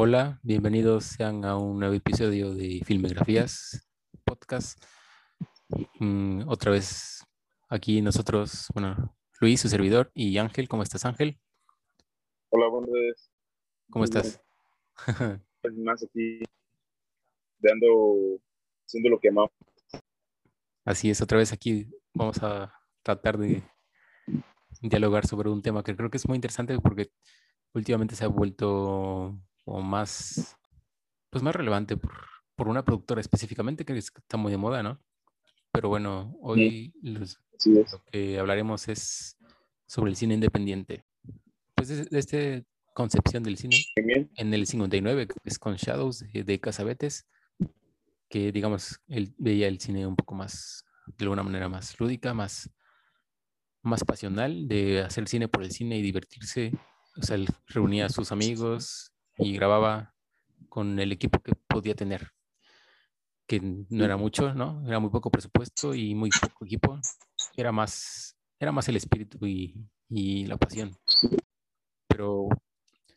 Hola, bienvenidos sean a un nuevo episodio de Filmografías Podcast. Mm, otra vez aquí nosotros, bueno, Luis, su servidor, y Ángel. ¿Cómo estás, Ángel? Hola, buenas tardes. ¿Cómo estás? Pues más aquí, dando, haciendo lo que amamos. Así es, otra vez aquí vamos a tratar de dialogar sobre un tema que creo que es muy interesante porque últimamente se ha vuelto como más, pues más relevante por, por una productora específicamente que está muy de moda, ¿no? Pero bueno, hoy los- lo que hablaremos es sobre el cine independiente. Pues de, de esta concepción del cine bien. en el 59, que es con Shadows de, de Casabetes, que digamos, él veía el cine un poco más, de alguna manera más lúdica, más, más pasional, de hacer cine por el cine y divertirse. O sea, él reunía a sus amigos y grababa con el equipo que podía tener, que no era mucho, ¿no? Era muy poco presupuesto y muy poco equipo. Era más, era más el espíritu y, y la pasión. Pero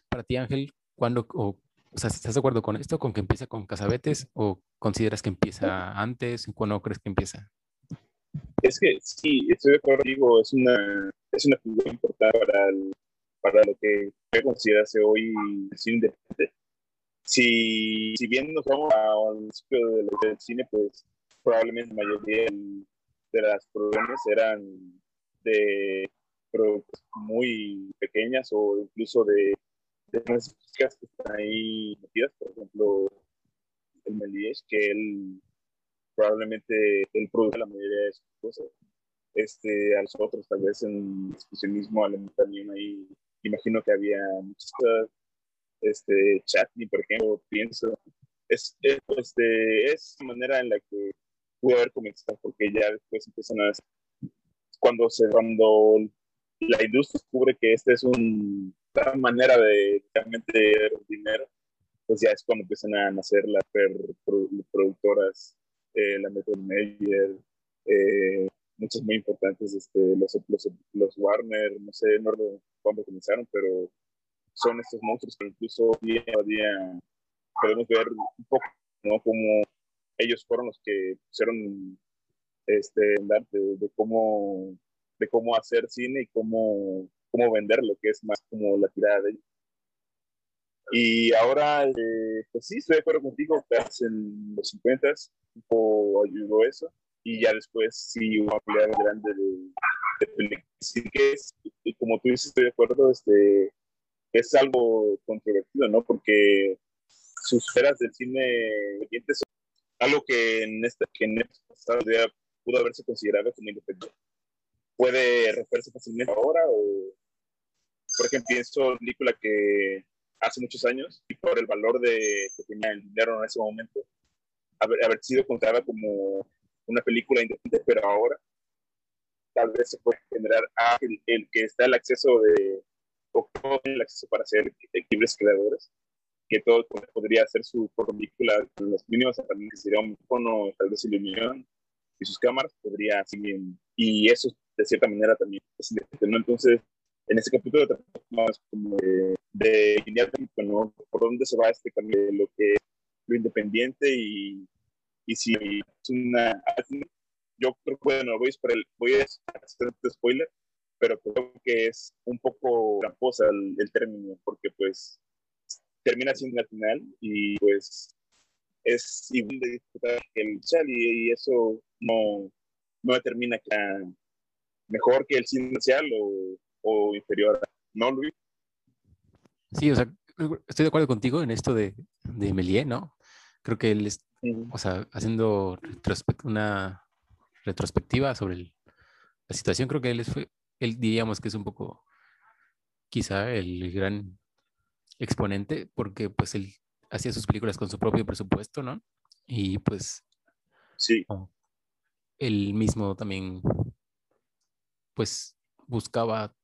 para ti, Ángel, ¿cuándo, o, o sea, ¿estás de acuerdo con esto, con que empieza con Casabetes o consideras que empieza antes? ¿Cuándo crees que empieza? Es que sí, estoy de acuerdo contigo, es una, es una figura importante para, el- para lo que puede considerarse hoy el cine independiente. Si, si bien nos vamos al principio del, cine, pues probablemente la mayoría de las producciones eran de producciones muy pequeñas o incluso de, de que están ahí metidas, por ejemplo, el Méliès, que él probablemente él produce la mayoría de sus cosas. Este, a los otros, tal vez en exclusionismo alemán también ahí, imagino que había muchas cosas, este, Chatney, por ejemplo, pienso, es, es, este, es la manera en la que pudo haber comenzado, porque ya después empiezan a, cuando se, cuando la industria descubre que esta es un, una manera de realmente dinero, pues ya es cuando empiezan a nacer las productoras eh, la Metro Meyer, eh, muchas muy importantes, este, los, los, los Warner, no sé, no cuándo comenzaron, pero son estos monstruos que incluso día a día podemos ver un poco, ¿no? Ellos fueron los que pusieron este, andar de, de cómo, de cómo hacer cine y cómo, cómo venderlo, que es más como la tirada de ellos. Y ahora, eh, pues sí, estoy de acuerdo contigo, que en los 50 un poco ayudó eso, y ya después sí una pelea grande de, películas. Que es, y como tú dices, estoy de acuerdo, este, es algo controvertido, ¿no? Porque sus esferas del cine son algo que en esta, que en esta pudo haberse considerado como independiente. Puede referirse fácilmente ahora, o por ejemplo, pienso en película que hace muchos años, y por el valor de que tenía el dinero en ese momento, haber, haber sido contada como una película independiente, pero ahora tal vez se puede generar ah, el, el, que está el acceso de, o el acceso para ser libres creadores, que todo podría hacer su película con las mínimas herramientas, sería un micrófono, tal vez iluminación, y sus cámaras podría seguir, y eso de cierta manera también es ¿no? Entonces, en este capítulo tratamos como de, de ¿no? por dónde se va este cambio de lo que es lo independiente y, y si es una yo creo que bueno voy a, el, voy a hacer este spoiler pero creo que es un poco tramposa el, el término porque pues termina siendo al final y pues es igual de disfrutar que el chat y, y, eso no, no determina que mejor que el cine o o inferior, ¿no, Luis? Sí, o sea, estoy de acuerdo contigo en esto de, de Méliès, ¿no? Creo que -huh. O sea, haciendo retrospect una retrospectiva sobre el, la situación, creo que él, es, él diríamos que es un poco quizá el gran exponente, porque pues él hacía sus películas con su propio presupuesto, ¿no? Y pues sí. él mismo también pues buscaba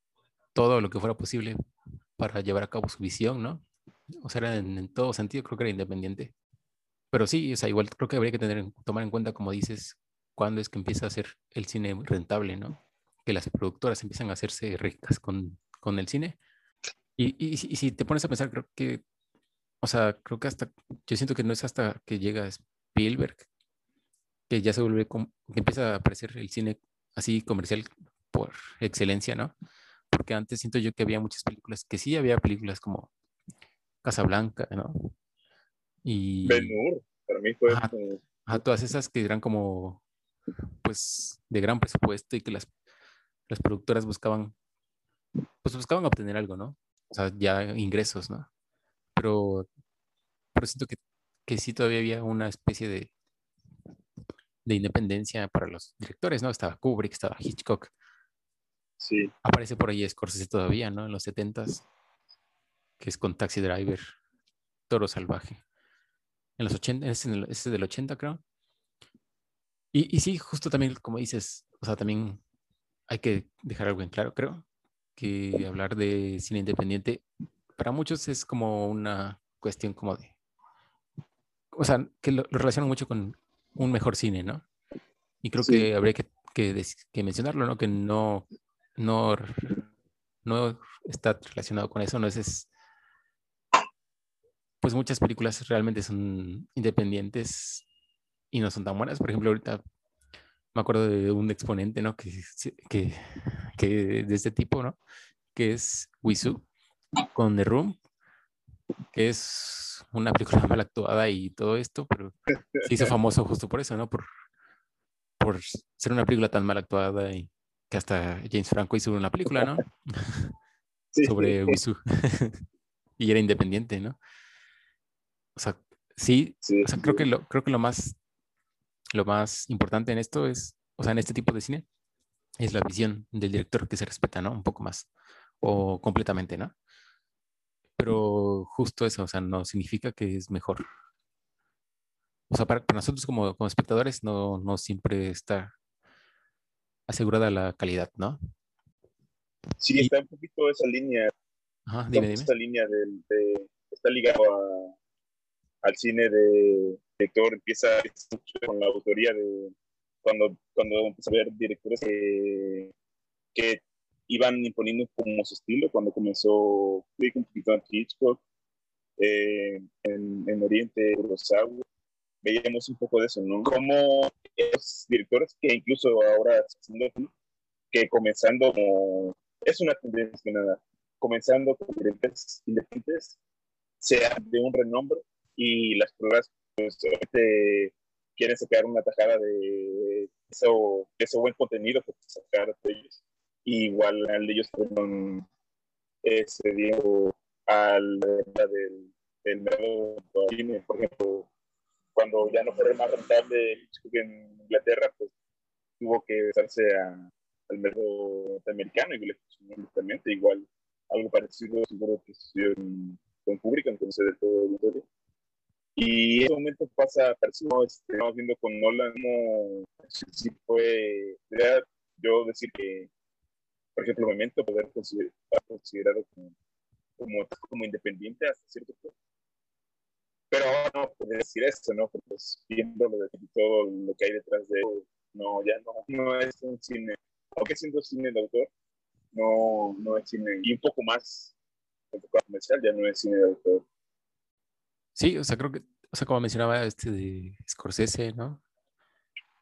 todo lo que fuera posible para llevar a cabo su visión, ¿no? O sea, en, en, todo sentido creo que era independiente. Pero sí, o sea, igual creo que habría que tener, tomar en cuenta, como dices, cuándo es que empieza a ser el cine rentable, ¿no? Que las productoras empiezan a hacerse ricas con, con el cine. Y, y, si te pones a pensar, creo que o sea, creo que hasta, yo siento que no es hasta que llega Spielberg que ya se vuelve, que empieza a aparecer el cine así comercial por excelencia, ¿no? Porque antes siento yo que había muchas películas, que sí había películas como Casablanca, ¿no? Y... Ben para mí fue a todas esas que eran como, pues, de gran presupuesto y que las, las productoras buscaban, pues buscaban obtener algo, ¿no? O sea, ya ingresos, ¿no? Pero, pero siento que, que sí todavía había una especie de, de independencia para los directores, ¿no? Estaba Kubrick, estaba Hitchcock. Sí. Aparece por ahí Scorsese todavía, ¿no? En los 70s, que es con Taxi Driver, Toro Salvaje en los 80, ese es del 80 creo. Y, y, sí, justo también, como dices, o sea, también hay que dejar algo en claro, creo, que hablar de cine independiente para muchos es como una cuestión como de, o sea, que lo, relacionan mucho con un mejor cine, ¿no? Y creo que habría que, que, que, mencionarlo, ¿no? Que no, no, no está relacionado con eso, no es, es pues muchas películas realmente son independientes y no son tan buenas. Por ejemplo, ahorita me acuerdo de un exponente, ¿no? Que, que, que de este tipo, ¿no? Que es Wisu con The Room, que es una película mal actuada y todo esto, pero se hizo famoso justo por eso, ¿no? Por, por ser una película tan mal actuada y que hasta James Franco hizo una película, ¿no? Sobre Wisu. y era independiente, ¿no? O sea, sí, o sea, creo que lo, creo que lo más, lo más importante en esto es, o sea, en este tipo de cine, es la visión del director que se respeta, ¿no? Un poco más, o completamente, ¿no? Pero justo eso, o sea, no significa que es mejor. O sea, para, nosotros como, como, espectadores no, no siempre está asegurada la calidad, ¿no? Sí, está un poquito esa línea. Ajá, dime, dime. Esta línea de, está ligado a, al cine de director, empieza con la autoría de cuando, cuando empieza a ver directores que, que iban imponiendo como su estilo, cuando comenzó un poquito Hitchcock, eh, en, en, Oriente, Kurosawa, veíamos un poco de eso, ¿no? Como los directores que incluso ahora que comenzando como, es una tendencia nada, comenzando con directores independientes, sea de un renombre, y las pruebas pues, quieren sacar una tajada de eso, ese buen contenido que sacar de ellos. igual al de ellos fueron ese dio al del, del cine, por ejemplo, cuando ya no fue más rentable en Inglaterra, pues tuvo que besarse al mercado norteamericano y le justamente igual algo parecido seguro que sucedió en, con público entonces de todo el mundo. Y en ese momento pasa, parecido, este, estamos viendo con Nolan, como si fue, yo decir que, por ejemplo, Memento poder considerar, considerado como, como, como, independiente hasta cierto punto. Pero ahora no puede decir eso, ¿no? Porque pues, viendo lo de todo lo que hay detrás de él, no, ya no, no es un cine, aunque siendo cine de autor, no, no es cine, y un poco más enfocado comercial, ya no es cine de autor. Sí, o sea, creo que, o sea, como mencionaba este de Scorsese, ¿no?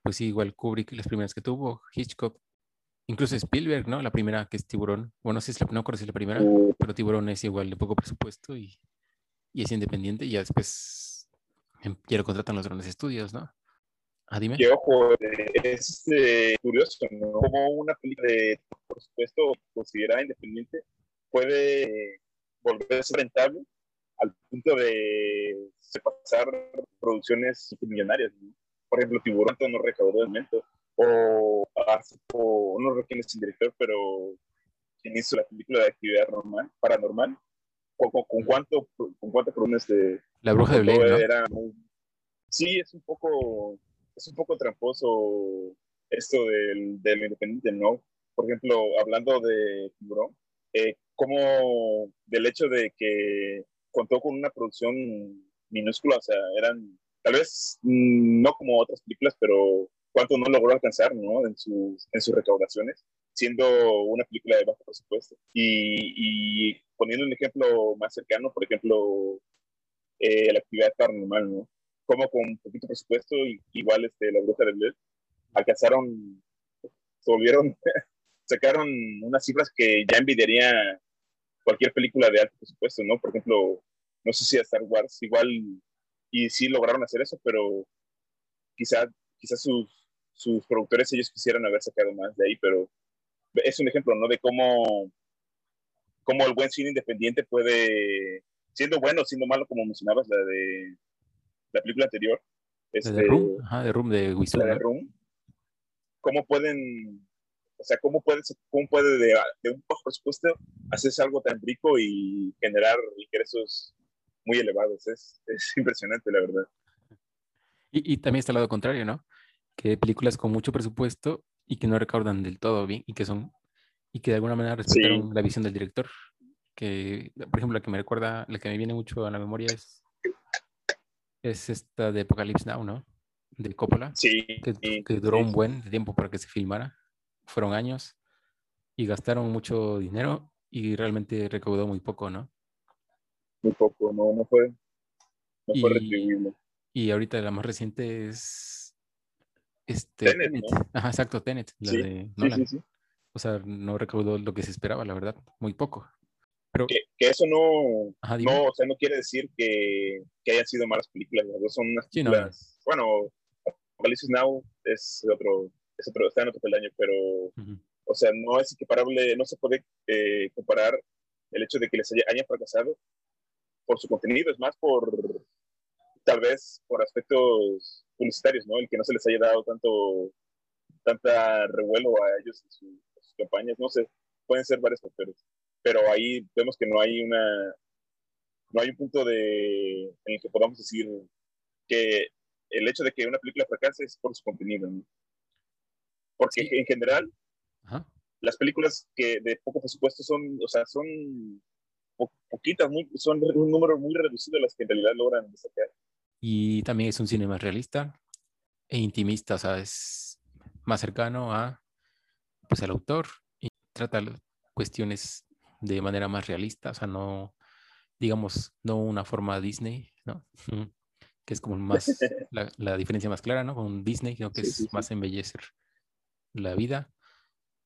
Pues sí, igual Kubrick, las primeras que tuvo, Hitchcock, incluso Spielberg, ¿no? La primera que es Tiburón. Bueno, no sé si es la, no si es la primera, pero Tiburón es igual de poco presupuesto y, y es independiente y ya después em, ya lo contratan los grandes estudios, ¿no? Ah, dime. Que ojo, es eh, curioso, ¿no? Como una película de, por supuesto, considerada independiente puede volverse rentable al punto de pasar producciones millonarias. Por ejemplo, Tiburón no recaudó el momento, o, o no requiere el director, pero quien hizo la película de actividad normal, paranormal, con, con, cuánto con cuántas columnas de la bruja de Blair, sí es un poco es un poco tramposo esto del, del independiente no por ejemplo hablando de tiburón eh, como del hecho de que contó con una producción minúscula, o sea, eran tal vez mm, no como otras películas, pero cuánto no logró alcanzar, ¿no? En sus, en sus recaudaciones, siendo una película de bajo presupuesto. Y, y poniendo un ejemplo más cercano, por ejemplo, eh, la actividad paranormal, ¿no? Como con poquito presupuesto, igual este, la bruja de Blair, alcanzaron, volvieron, sacaron unas cifras que ya envidiaría cualquier película de alto presupuesto, ¿no? Por ejemplo, no sé si a Star Wars igual, y sí lograron hacer eso, pero quizá, quizá sus, sus productores ellos quisieran haber sacado más de ahí, pero es un ejemplo, ¿no? De cómo, cómo el buen cine independiente puede, siendo bueno, siendo malo, como mencionabas, la de la película anterior. Este, de Room, Ajá, de Room de de Room. ¿Cómo pueden, o sea, cómo puede, cómo puede de, un bajo presupuesto hacerse algo tan rico y generar ingresos muy elevados? Es, es impresionante, la verdad. Y, y también está el lado contrario, ¿no? Que películas con mucho presupuesto y que no recaudan del todo bien y que son y que de alguna manera respetaron la visión del director. Que, por ejemplo, la que me recuerda, la que me viene mucho a la memoria es, es esta de Apocalypse Now, ¿no? De Coppola. Sí. Que, que duró un buen tiempo para que se filmara. Fueron años y gastaron mucho dinero y realmente recaudó muy poco, ¿no? Muy poco, no, no fue, no fue retribuible. Y ahorita la más reciente es este, Tenet, Ajá, exacto, Tenet, la de Nolan. o sea, no recaudó lo que se esperaba, la verdad, muy poco. Pero... Que, eso no, no, o sea, no quiere decir que, que hayan sido malas películas, las dos son unas películas, bueno, Apocalipsis Now es otro, es otro, está en otro peldaño, pero, o sea, no es equiparable, no se puede eh, comparar el hecho de que les haya, hayan fracasado por su contenido, es más por, tal vez, por aspectos publicitarios, ¿no? El que no se les haya dado tanto, tanta revuelo a ellos en, sus campañas, no sé, pueden ser varios factores, pero ahí vemos que no hay una, no hay un punto de, en el que podamos decir que el hecho de que una película fracase es por su contenido, ¿no? Porque en general, las películas que de poco presupuesto son, o sea, son poquitas, muy, son un número muy reducido de las que en realidad logran destacar. Y también es un cine más realista e intimista, o sea, es más cercano a, pues, al autor y trata cuestiones de manera más realista, o sea, no, digamos, no una forma Disney, ¿no? que es como más la, diferencia más clara, ¿no? Con Disney, creo que es más embellecer la vida.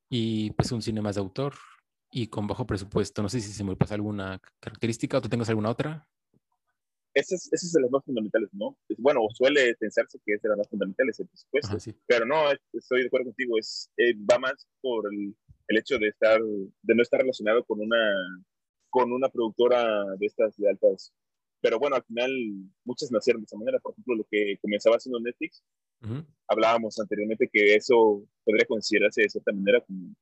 Y pues un cine más de autor y con bajo presupuesto. No sé si se me pasa alguna característica o tú tengas alguna otra ese es, ese es de los más fundamentales, ¿no? Bueno, suele pensarse que es de las más fundamentales, el presupuesto, pero no, estoy de acuerdo contigo, es, eh, va más por el, el, hecho de estar, de no estar relacionado con una, con una productora de estas de altas, pero bueno, al final muchas nacieron de esa manera, por ejemplo, lo que comenzaba haciendo Netflix, hablábamos anteriormente que eso podría considerarse de cierta manera como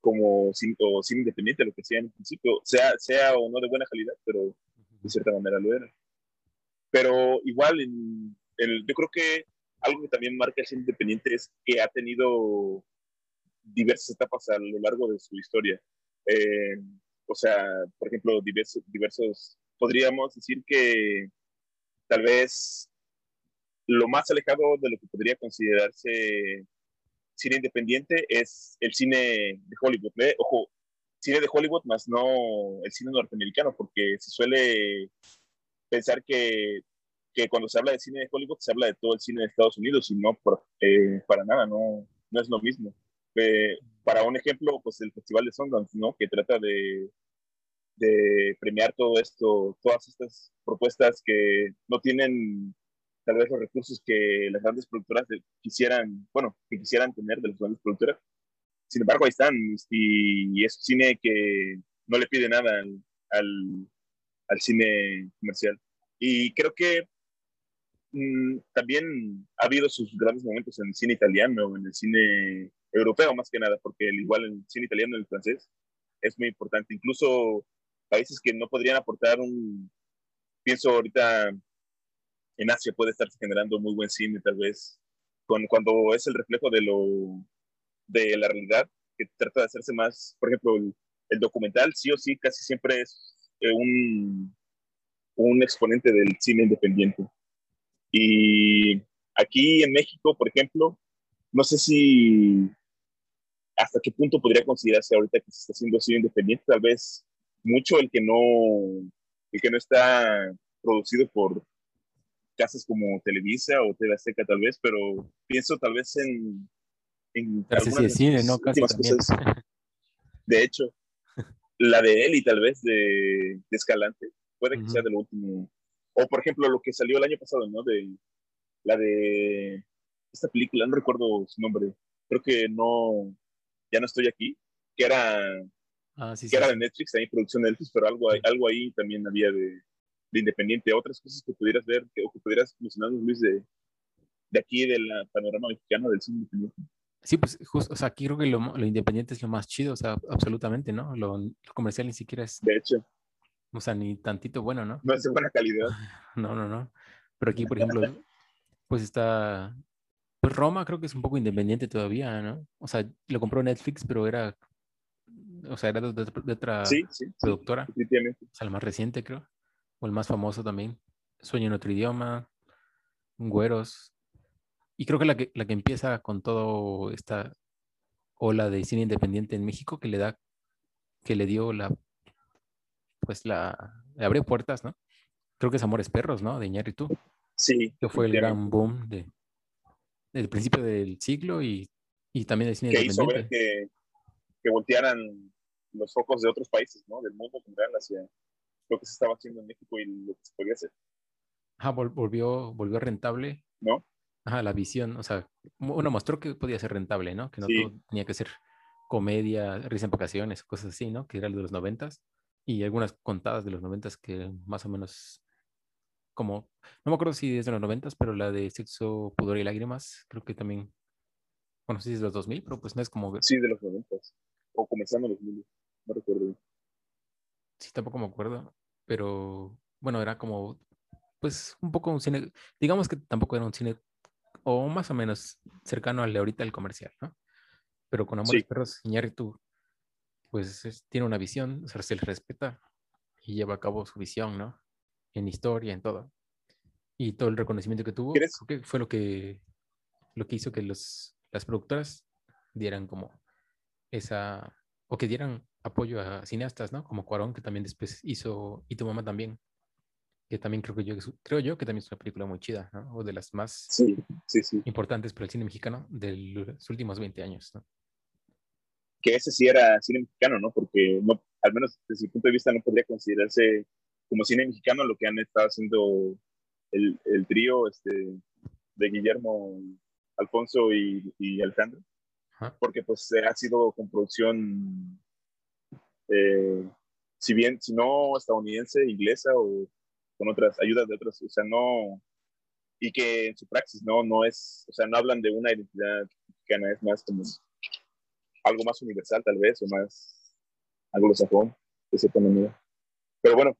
como cine, o cine independiente, lo que sea en principio, sea, sea o no de buena calidad, pero de cierta manera lo era. Pero igual, en, yo creo que algo que también marca el independiente es que ha tenido diversas etapas a lo largo de su historia. Eh, o sea, por ejemplo, diversos, diversos, podríamos decir que tal vez lo más alejado de lo que podría considerarse cine independiente es el cine de Hollywood. ¿eh? Ojo, cine de Hollywood, más no el cine norteamericano, porque se suele pensar que, que, cuando se habla de cine de Hollywood se habla de todo el cine de Estados Unidos y no eh, para nada, no, no es lo mismo. Eh, para un ejemplo, pues el Festival de Sundance, ¿no? Que trata de, de premiar todo esto, todas estas propuestas que no tienen tal vez los recursos que las grandes productoras quisieran, bueno, que quisieran tener de las grandes productoras, sin embargo, ahí están y, es un cine que no le pide nada al, al, cine comercial. Y creo que mm, también ha habido sus grandes momentos en el cine italiano, en el cine europeo más que nada, porque el, igual el cine italiano y el francés es muy importante. Incluso países que no podrían aportar un, pienso ahorita en Asia puede estarse generando muy buen cine tal vez, con, cuando es el reflejo de lo de la realidad, que trata de hacerse más, por ejemplo, el, documental sí o sí casi siempre es eh, un, un exponente del cine independiente. Y aquí en México, por ejemplo, no sé si hasta qué punto podría considerarse ahorita que se está haciendo cine independiente, tal vez mucho el que no, el que no está producido por casas como Televisa o TV Azteca tal vez, pero pienso tal vez en... en sí de cine, ¿no? Casi De hecho, la de Eli tal vez de, Escalante, puede que sea de lo último. O por ejemplo, lo que salió el año pasado, ¿no? De la de esta película, no recuerdo su nombre, creo que no, ya no estoy aquí, que era, ah, que era de Netflix, también producción de Netflix, pero algo, algo ahí también había de, de independiente, otras cosas que pudieras ver que, o que pudieras mencionar, Luis, de, de aquí, del panorama mexicano del cine independiente. Sí, pues justo, o sea, aquí creo que lo, lo, independiente es lo más chido, o sea, absolutamente, ¿no? Lo, comercial ni siquiera es. De hecho. O sea, ni tantito bueno, ¿no? No es de buena calidad. No, no, no. Pero aquí, por ejemplo, pues está. Pues Roma creo que es un poco independiente todavía, ¿no? O sea, lo compró Netflix, pero era. O sea, era de, otra productora. Sí, o sea, el más reciente, creo o el más famoso también, Sueño en otro idioma, Güeros. Y creo que la que, la que empieza con todo esta ola de cine independiente en México que le da, que le dio la, pues la, le abrió puertas, ¿no? Creo que es Amores Perros, ¿no? De tú Sí. Que fue el gran boom de, del principio del siglo y, y también del cine independiente. que, que voltearan los focos de otros países, ¿no? Del mundo hacia, lo que se estaba haciendo en México y lo que se podía hacer. Ajá, volvió, volvió rentable. ¿No? Ajá, la visión, o sea, uno mostró que podía ser rentable, ¿no? Que no todo tenía que ser comedia, risa en vacaciones, cosas así, ¿no? Que era el de los noventas. Y algunas contadas de los noventas que más o menos como, no me acuerdo si es de los noventas, pero la de Sexo, Pudor y Lágrimas, creo que también, bueno, sí es de los 2000, pero pues no es como... Sí, de los noventas, o comenzando los 2000, no recuerdo. Sí, tampoco me acuerdo pero bueno, era como, pues un poco un cine, digamos que tampoco era un cine, o más o menos cercano al de ahorita el comercial, ¿no? Pero con Amores sí. Perros, Iñárritu, pues tiene una visión, o sea, se le respeta y lleva a cabo su visión, ¿no? En historia, en todo. Y todo el reconocimiento que tuvo, creo que fue lo que, lo que hizo que los, las productoras dieran como esa, o que dieran apoyo a cineastas, ¿no? Como Cuarón, que también después hizo, y tu mamá también, que también creo que yo, creo yo que también es una película muy chida, ¿no? O de las más sí, sí, sí. importantes para el cine mexicano de los últimos 20 años, ¿no? Que ese sí era cine mexicano, ¿no? Porque no, al menos desde mi punto de vista no podría considerarse como cine mexicano lo que han estado haciendo el, el trío este, de Guillermo, Alfonso y, y Alejandro. Porque pues ha sido con producción eh, si bien, si no estadounidense, inglesa o con otras ayudas de otras, o sea, no, y que en su praxis no, no es, o sea, no hablan de una identidad mexicana, es más como algo más universal tal vez, o más anglosajón, de cierta manera. Pero bueno,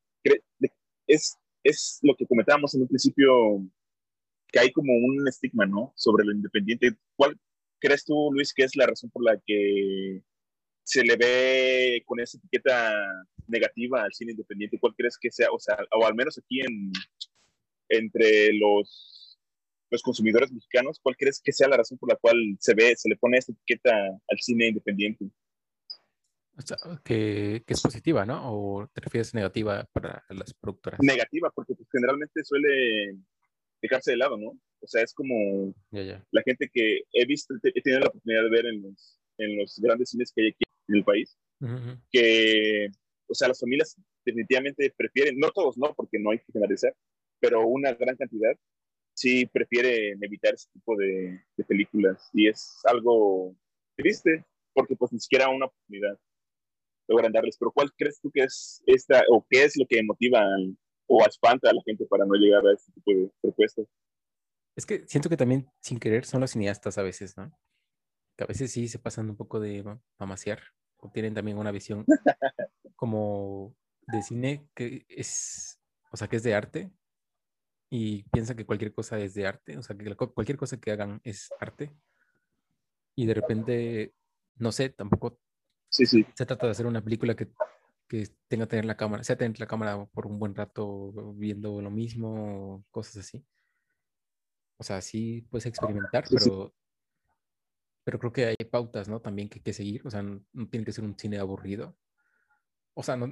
es, es lo que comentábamos en un principio, que hay como un estigma, ¿no? Sobre lo independiente. ¿Cuál crees tú, Luis, que es la razón por la que se le ve con esa etiqueta negativa al cine independiente? ¿Cuál crees que sea, o sea, o al menos aquí en, entre los, los consumidores mexicanos, cuál crees que sea la razón por la cual se ve, se le pone esa etiqueta al cine independiente? O sea, que, que, es positiva, ¿no? ¿O te refieres negativa para las productoras? Negativa, porque pues, generalmente suele dejarse de lado, ¿no? O sea, es como la gente que he visto, he tenido la oportunidad de ver en los, en los grandes cines que hay aquí en el país, que, o sea, las familias definitivamente prefieren, no todos, no, porque no hay que generalizar, pero una gran cantidad sí prefieren evitar ese tipo de, películas y es algo triste porque pues ni siquiera una oportunidad logran darles. Pero ¿cuál crees tú que es esta o qué es lo que motiva o espanta a la gente para no llegar a este tipo de propuestas? Es que siento que también sin querer son los cineastas a veces, ¿no? Que a veces sí se pasan un poco de mamasear tienen también una visión como de cine que es, o sea, que es de arte y piensan que cualquier cosa es de arte, o sea, que cualquier cosa que hagan es arte. Y de repente, no sé, tampoco sí, sí. se trata de hacer una película que, que tenga que tener la cámara, sea tener la cámara por un buen rato viendo lo mismo, cosas así. O sea, sí puedes experimentar, pero pero creo que hay pautas, ¿no? También que, que seguir, o sea, no, tiene que ser un cine aburrido. O sea, no,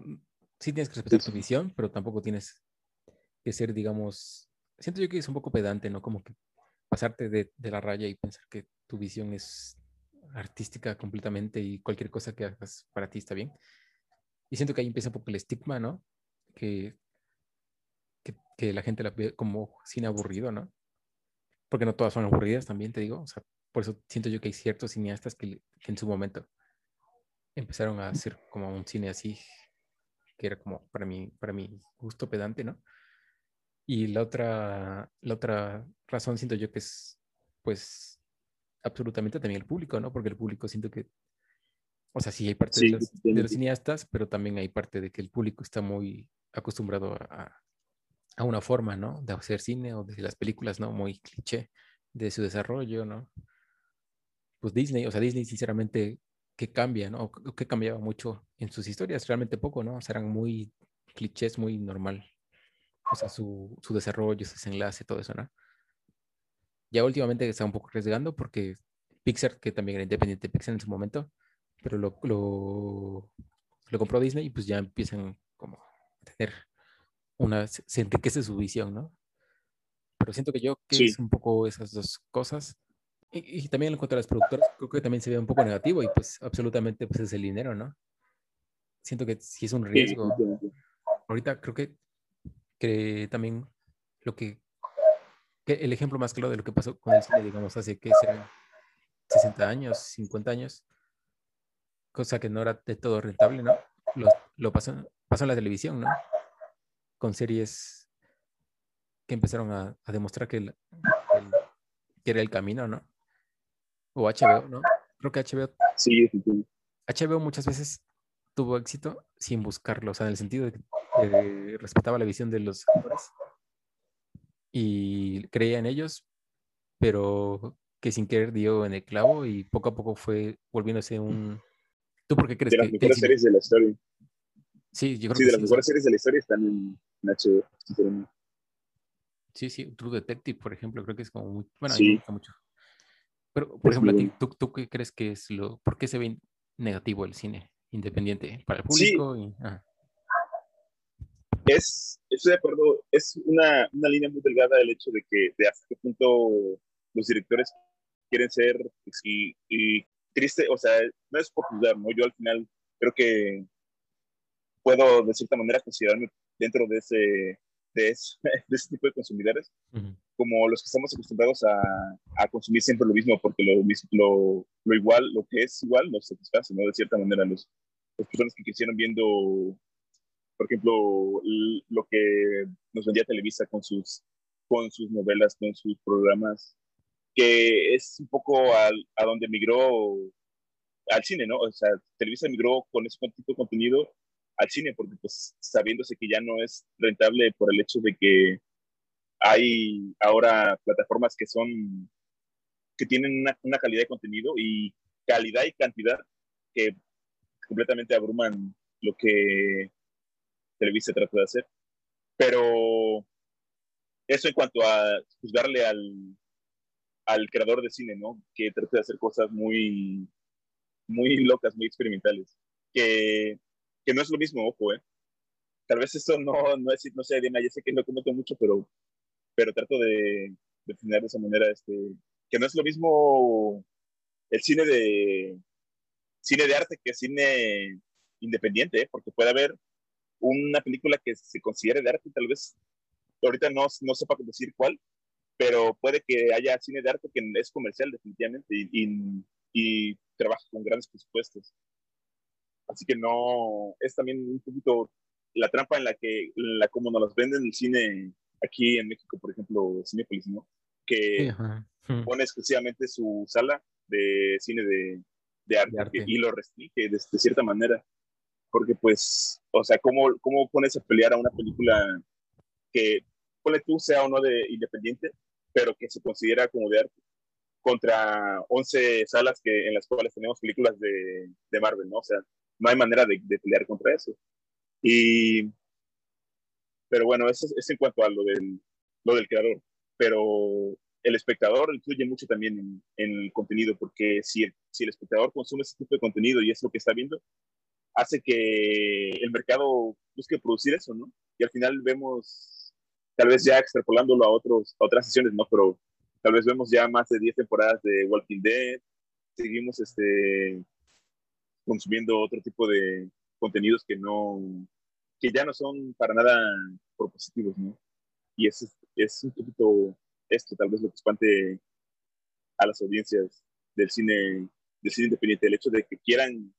sí tienes que respetar tu visión, pero tampoco tienes que ser, digamos, siento yo que es un poco pedante, ¿no? Como que pasarte de, de la raya y pensar que tu visión es artística completamente y cualquier cosa que hagas para ti está bien. Y siento que ahí empieza un poco el estigma, ¿no? Que, que, que, la gente la ve como cine aburrido, ¿no? Porque no todas son aburridas también, te digo. O sea, por eso siento yo que hay ciertos cineastas que, que en su momento empezaron a hacer como un cine así, que era como para mí, para mi gusto pedante, ¿no? Y la otra, la otra razón siento yo que es, pues, absolutamente también el público, ¿no? Porque el público siento que, o sea, sí hay parte de, los, de, los, cineastas, pero también hay parte de que el público está muy acostumbrado a, a una forma, ¿no? De hacer cine o de las películas, ¿no? Muy cliché de su desarrollo, ¿no? Pues Disney, o sea, Disney sinceramente que cambia, ¿no? O que cambiaba mucho en sus historias, realmente poco, ¿no? O sea, eran muy clichés, muy normal. O sea, su, su desarrollo, su desenlace, todo eso, ¿no? Ya últimamente está un poco arriesgando porque Pixar, que también era independiente Pixar en su momento, pero lo, lo, lo compró Disney y pues ya empiezan como a tener una, se enriquece su visión, ¿no? Pero siento que yo que sí. es un poco esas dos cosas y, y, también en cuanto a las productoras, creo que también se ve un poco negativo y pues absolutamente pues es el dinero, ¿no? Siento que sí es un riesgo. Sí, Ahorita creo que, que también lo que, que, el ejemplo más claro de lo que pasó con el cine, digamos, hace que serán 60 años, 50 años, cosa que no era de todo rentable, ¿no? Lo, lo pasó, pasó en la televisión, ¿no? Con series que empezaron a, a demostrar que, el, el, que era el camino, ¿no? O HBO, ¿no? Creo que HBO. Sí, sí, sí. HBO muchas veces tuvo éxito sin buscarlo, o sea, en el sentido de que eh, respetaba la visión de los actores y creía en ellos, pero que sin querer dio en el clavo y poco a poco fue volviéndose un... ¿Tú por qué crees de las que... mejores series de la historia. Sí, yo creo sí, que de las sí, mejores series de la historia están en, en HBO. Sí, sí, True Detective, por ejemplo, creo que es como muy... Bueno, sí. a mí me gusta mucho. Pero, por ejemplo, ¿tú, ¿tú, qué crees que es lo... ¿Por qué se ve negativo el cine independiente para el público? Sí. Y, ah. es, estoy de acuerdo, es una, una, línea muy delgada el hecho de que de hasta qué punto los directores quieren ser y, y triste, o sea, no es por juzgar, ¿no? Yo al final creo que puedo de cierta manera considerarme dentro de ese, de ese, de ese tipo de consumidores, uh -huh. Como los que estamos acostumbrados a, consumir siempre lo mismo, porque lo, lo, lo, igual, lo que es igual, nos satisface, ¿no? De cierta manera, los, las personas que crecieron viendo, por ejemplo, lo que nos vendía Televisa con sus, con sus novelas, con sus programas, que es un poco a donde migró al cine, ¿no? O sea, Televisa migró con ese tipo de contenido al cine, porque pues sabiéndose que ya no es rentable por el hecho de que hay ahora plataformas que son, que tienen una, una calidad de contenido y calidad y cantidad que completamente abruman lo que Televisa trata de hacer. Pero eso en cuanto a juzgarle al, al creador de cine, ¿no? Que trata de hacer cosas muy, muy locas, muy experimentales. Que que no es lo mismo, ojo, ¿eh? Tal vez esto no, no es, no sé, Diana, ya sé que no comento mucho, pero, pero trato de definir de esa manera, este, que no es lo mismo el cine de, cine de arte que cine independiente, ¿eh? porque puede haber una película que se considere de arte, tal vez ahorita no, no sepa decir cuál, pero puede que haya cine de arte que es comercial definitivamente y, y, y trabaja con grandes presupuestos. Así que no, es también un poquito la trampa en la que, la, como nos las venden el cine aquí en México, por ejemplo, Cinepolis, ¿no? Que sí, pone exclusivamente su sala de cine de, de, arte, de arte, y lo restringe de, de, cierta manera. Porque, pues, o sea, ¿cómo, ¿cómo pones a pelear a una película que, pone tú, sea o no de independiente, pero que se considera como de arte? contra 11 salas que, en las cuales tenemos películas de, de Marvel, ¿no? O sea, no hay manera de, de, pelear contra eso. Y, pero bueno, eso es, en cuanto a lo del, lo del creador. Pero el espectador influye mucho también en, en el contenido, porque si el, si el espectador consume ese tipo de contenido y es lo que está viendo, hace que el mercado busque producir eso, ¿no? Y al final vemos tal vez ya extrapolándolo a, otros, a otras sesiones, ¿no? Pero tal vez vemos ya más de 10 temporadas de Walking Dead, seguimos este, consumiendo otro tipo de contenidos que no, que ya no son para nada propositivos, ¿no? Y es, es un poquito esto, tal vez lo que espante a las audiencias del cine, del cine independiente, el hecho de que quieran,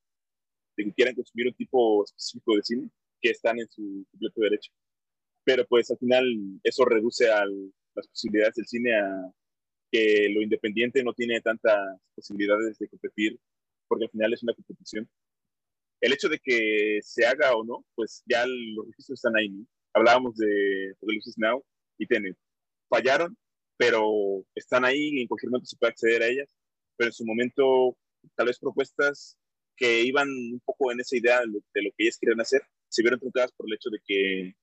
de que quieran consumir un tipo específico de cine, que están en su completo derecho. Pero pues al final eso reduce las posibilidades del cine a que lo independiente no tiene tantas posibilidades de competir, porque al final es una competición. El hecho de que se haga o no, pues ya los registros están ahí. Hablábamos de Luces Now y Tenet. Fallaron, pero están ahí y en cualquier momento se puede acceder a ellas. Pero en su momento, tal vez propuestas que iban un poco en esa idea de lo, que ellas querían hacer, se vieron truncadas por el hecho de que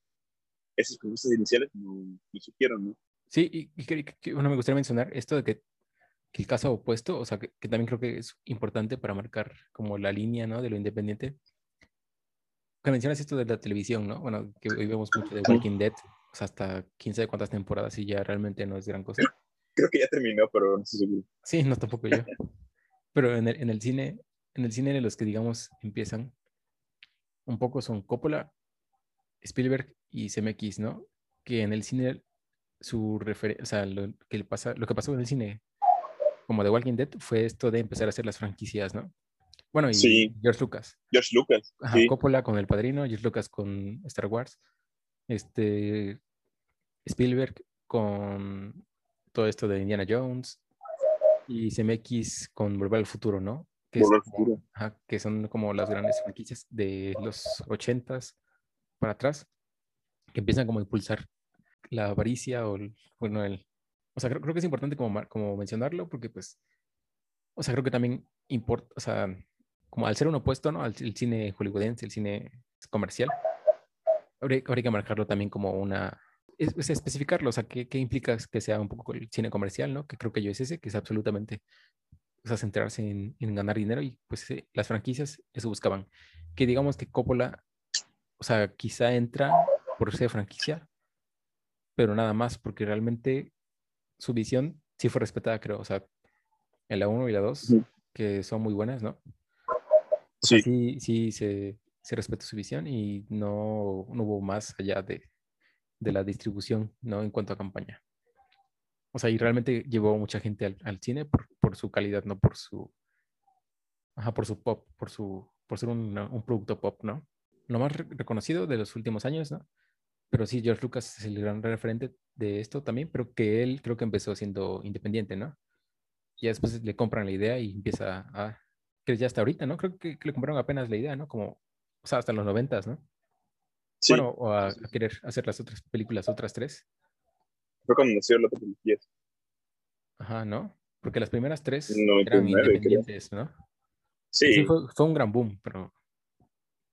esas propuestas iniciales no, no supieron, ¿no? Sí, y, que, bueno, me gustaría mencionar esto de que, que el caso opuesto, o sea, que, también creo que es importante para marcar como la línea, ¿no? De lo independiente. Que mencionas esto de la televisión, ¿no? Bueno, que hoy vemos mucho de Walking Dead, o sea, hasta 15 de cuántas temporadas y ya realmente no es gran cosa. Creo que ya terminó, pero no sé si... Sí, no tampoco yo. Pero en el, en el cine, en el cine de los que digamos empiezan, un poco son Coppola, Spielberg y CMX, ¿no? Que en el cine su referencia, o sea, lo que, pasa, lo que pasó en el cine como de Walking Dead fue esto de empezar a hacer las franquicias, ¿no? Bueno, y George Lucas. George Lucas. Coppola con El Padrino, George Lucas con Star Wars, este Spielberg con todo esto de Indiana Jones y CMX con Volver al Futuro, ¿no? Que, Volver al futuro. que son como las grandes franquicias de los ochentas para atrás, que empiezan como a impulsar la avaricia o, el, bueno, el, o sea, creo, creo, que es importante como, como mencionarlo porque pues, o sea, creo que también importa, o sea, como al ser un opuesto, ¿no? Al cine hollywoodense, el cine comercial, habría, que marcarlo también como una, es, especificarlo, o sea, ¿qué, ¿qué, implica que sea un poco el cine comercial, ¿no? Que creo que yo es ese, que es absolutamente, o sea, centrarse en, en ganar dinero y pues eh, las franquicias eso buscaban. Que digamos que Coppola, o sea, quizá entra por ser franquicia, pero nada más, porque realmente su visión sí fue respetada, creo. O sea, en la 1 y la 2, que son muy buenas, ¿no? sí. sí, sí, se, se respetó su visión y no, no hubo más allá de, de, la distribución, ¿no? En cuanto a campaña. O sea, y realmente llevó mucha gente al, al cine por, por, su calidad, no por su. Ajá, por su pop, por su. por ser un, un producto pop, ¿no? Lo más reconocido de los últimos años, ¿no? pero sí, George Lucas es el gran referente de esto también, pero que él creo que empezó siendo independiente, ¿no? Y después le compran la idea y empieza a, que ya hasta ahorita, ¿no? Creo que, le compraron apenas la idea, ¿no? Como, o sea, hasta los noventas, ¿no? Sí. Bueno, o a, querer hacer las otras películas, otras tres. Fue cuando nació la película. Ajá, ¿no? Porque las primeras tres eran independientes, ¿no? Sí. fue, un gran boom, pero,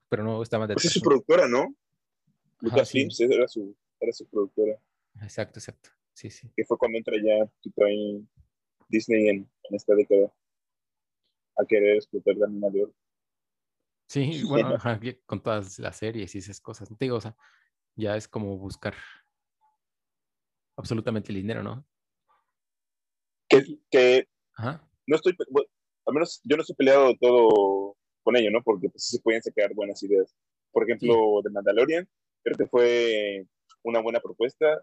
pero no estaba de... Pues es su productora, ¿no? Lucasfilms era, su, era su productora. Exacto, exacto. Sí, sí. Que fue cuando entra ya en Disney en, esta década a querer explotar la mina de oro. Sí, bueno, con todas las series y esas cosas. Te digo, o sea, ya es como buscar absolutamente el dinero, ¿no? Que, que no estoy, al menos yo no estoy peleado todo con ello, ¿no? Porque pues se pueden sacar buenas ideas. Por ejemplo, de Mandalorian, Creo que fue una buena propuesta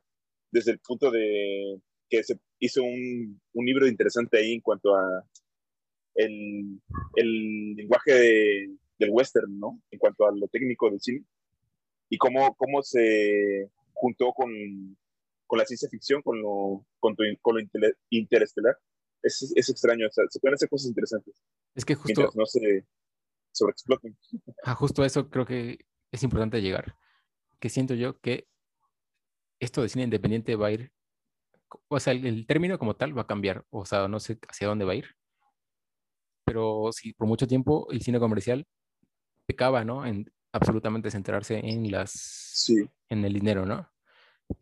desde el punto de que se hizo un, un libro interesante ahí en cuanto a el, el lenguaje del western, ¿no? En cuanto a lo técnico del cine y cómo, cómo se juntó con, con la ciencia ficción, con lo, con, con lo interestelar. Es, es extraño, o sea, se pueden hacer cosas interesantes. Es que justo... no se sobreexploten. Ah, justo eso creo que es importante llegar que siento yo que esto de cine independiente va a ir, o sea, el, término como tal va a cambiar, o sea, no sé hacia dónde va a ir, pero si por mucho tiempo el cine comercial pecaba, ¿no? En absolutamente centrarse en las, sí. en el dinero, ¿no?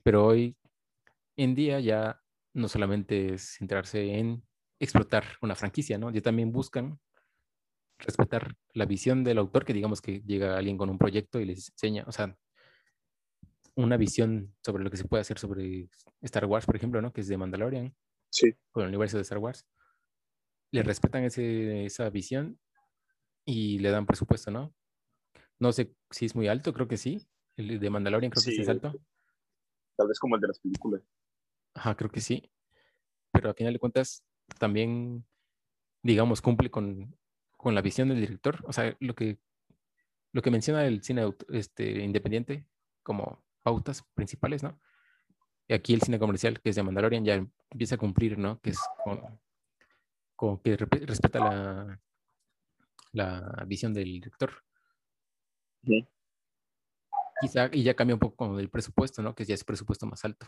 Pero hoy en día ya no solamente es centrarse en explotar una franquicia, ¿no? Ya también buscan respetar la visión del autor, que digamos que llega alguien con un proyecto y les enseña, o sea, una visión sobre lo que se puede hacer sobre Star Wars, por ejemplo, ¿no? Que es de Mandalorian. Sí. Con el universo de Star Wars. Le respetan ese, esa visión y le dan presupuesto, ¿no? No sé si es muy alto, creo que sí. El de Mandalorian creo que sí es alto. Tal vez como el de las películas. Ajá, creo que sí. Pero a final de cuentas, también, digamos, cumple con, con la visión del director. O sea, lo que, lo que menciona el cine este, independiente como pautas principales, ¿no? Y aquí el cine comercial, que es de Mandalorian, ya empieza a cumplir, ¿no? Que es con, que respeta la, la visión del director. Quizá, y ya cambia un poco con el presupuesto, ¿no? Que ya es presupuesto más alto.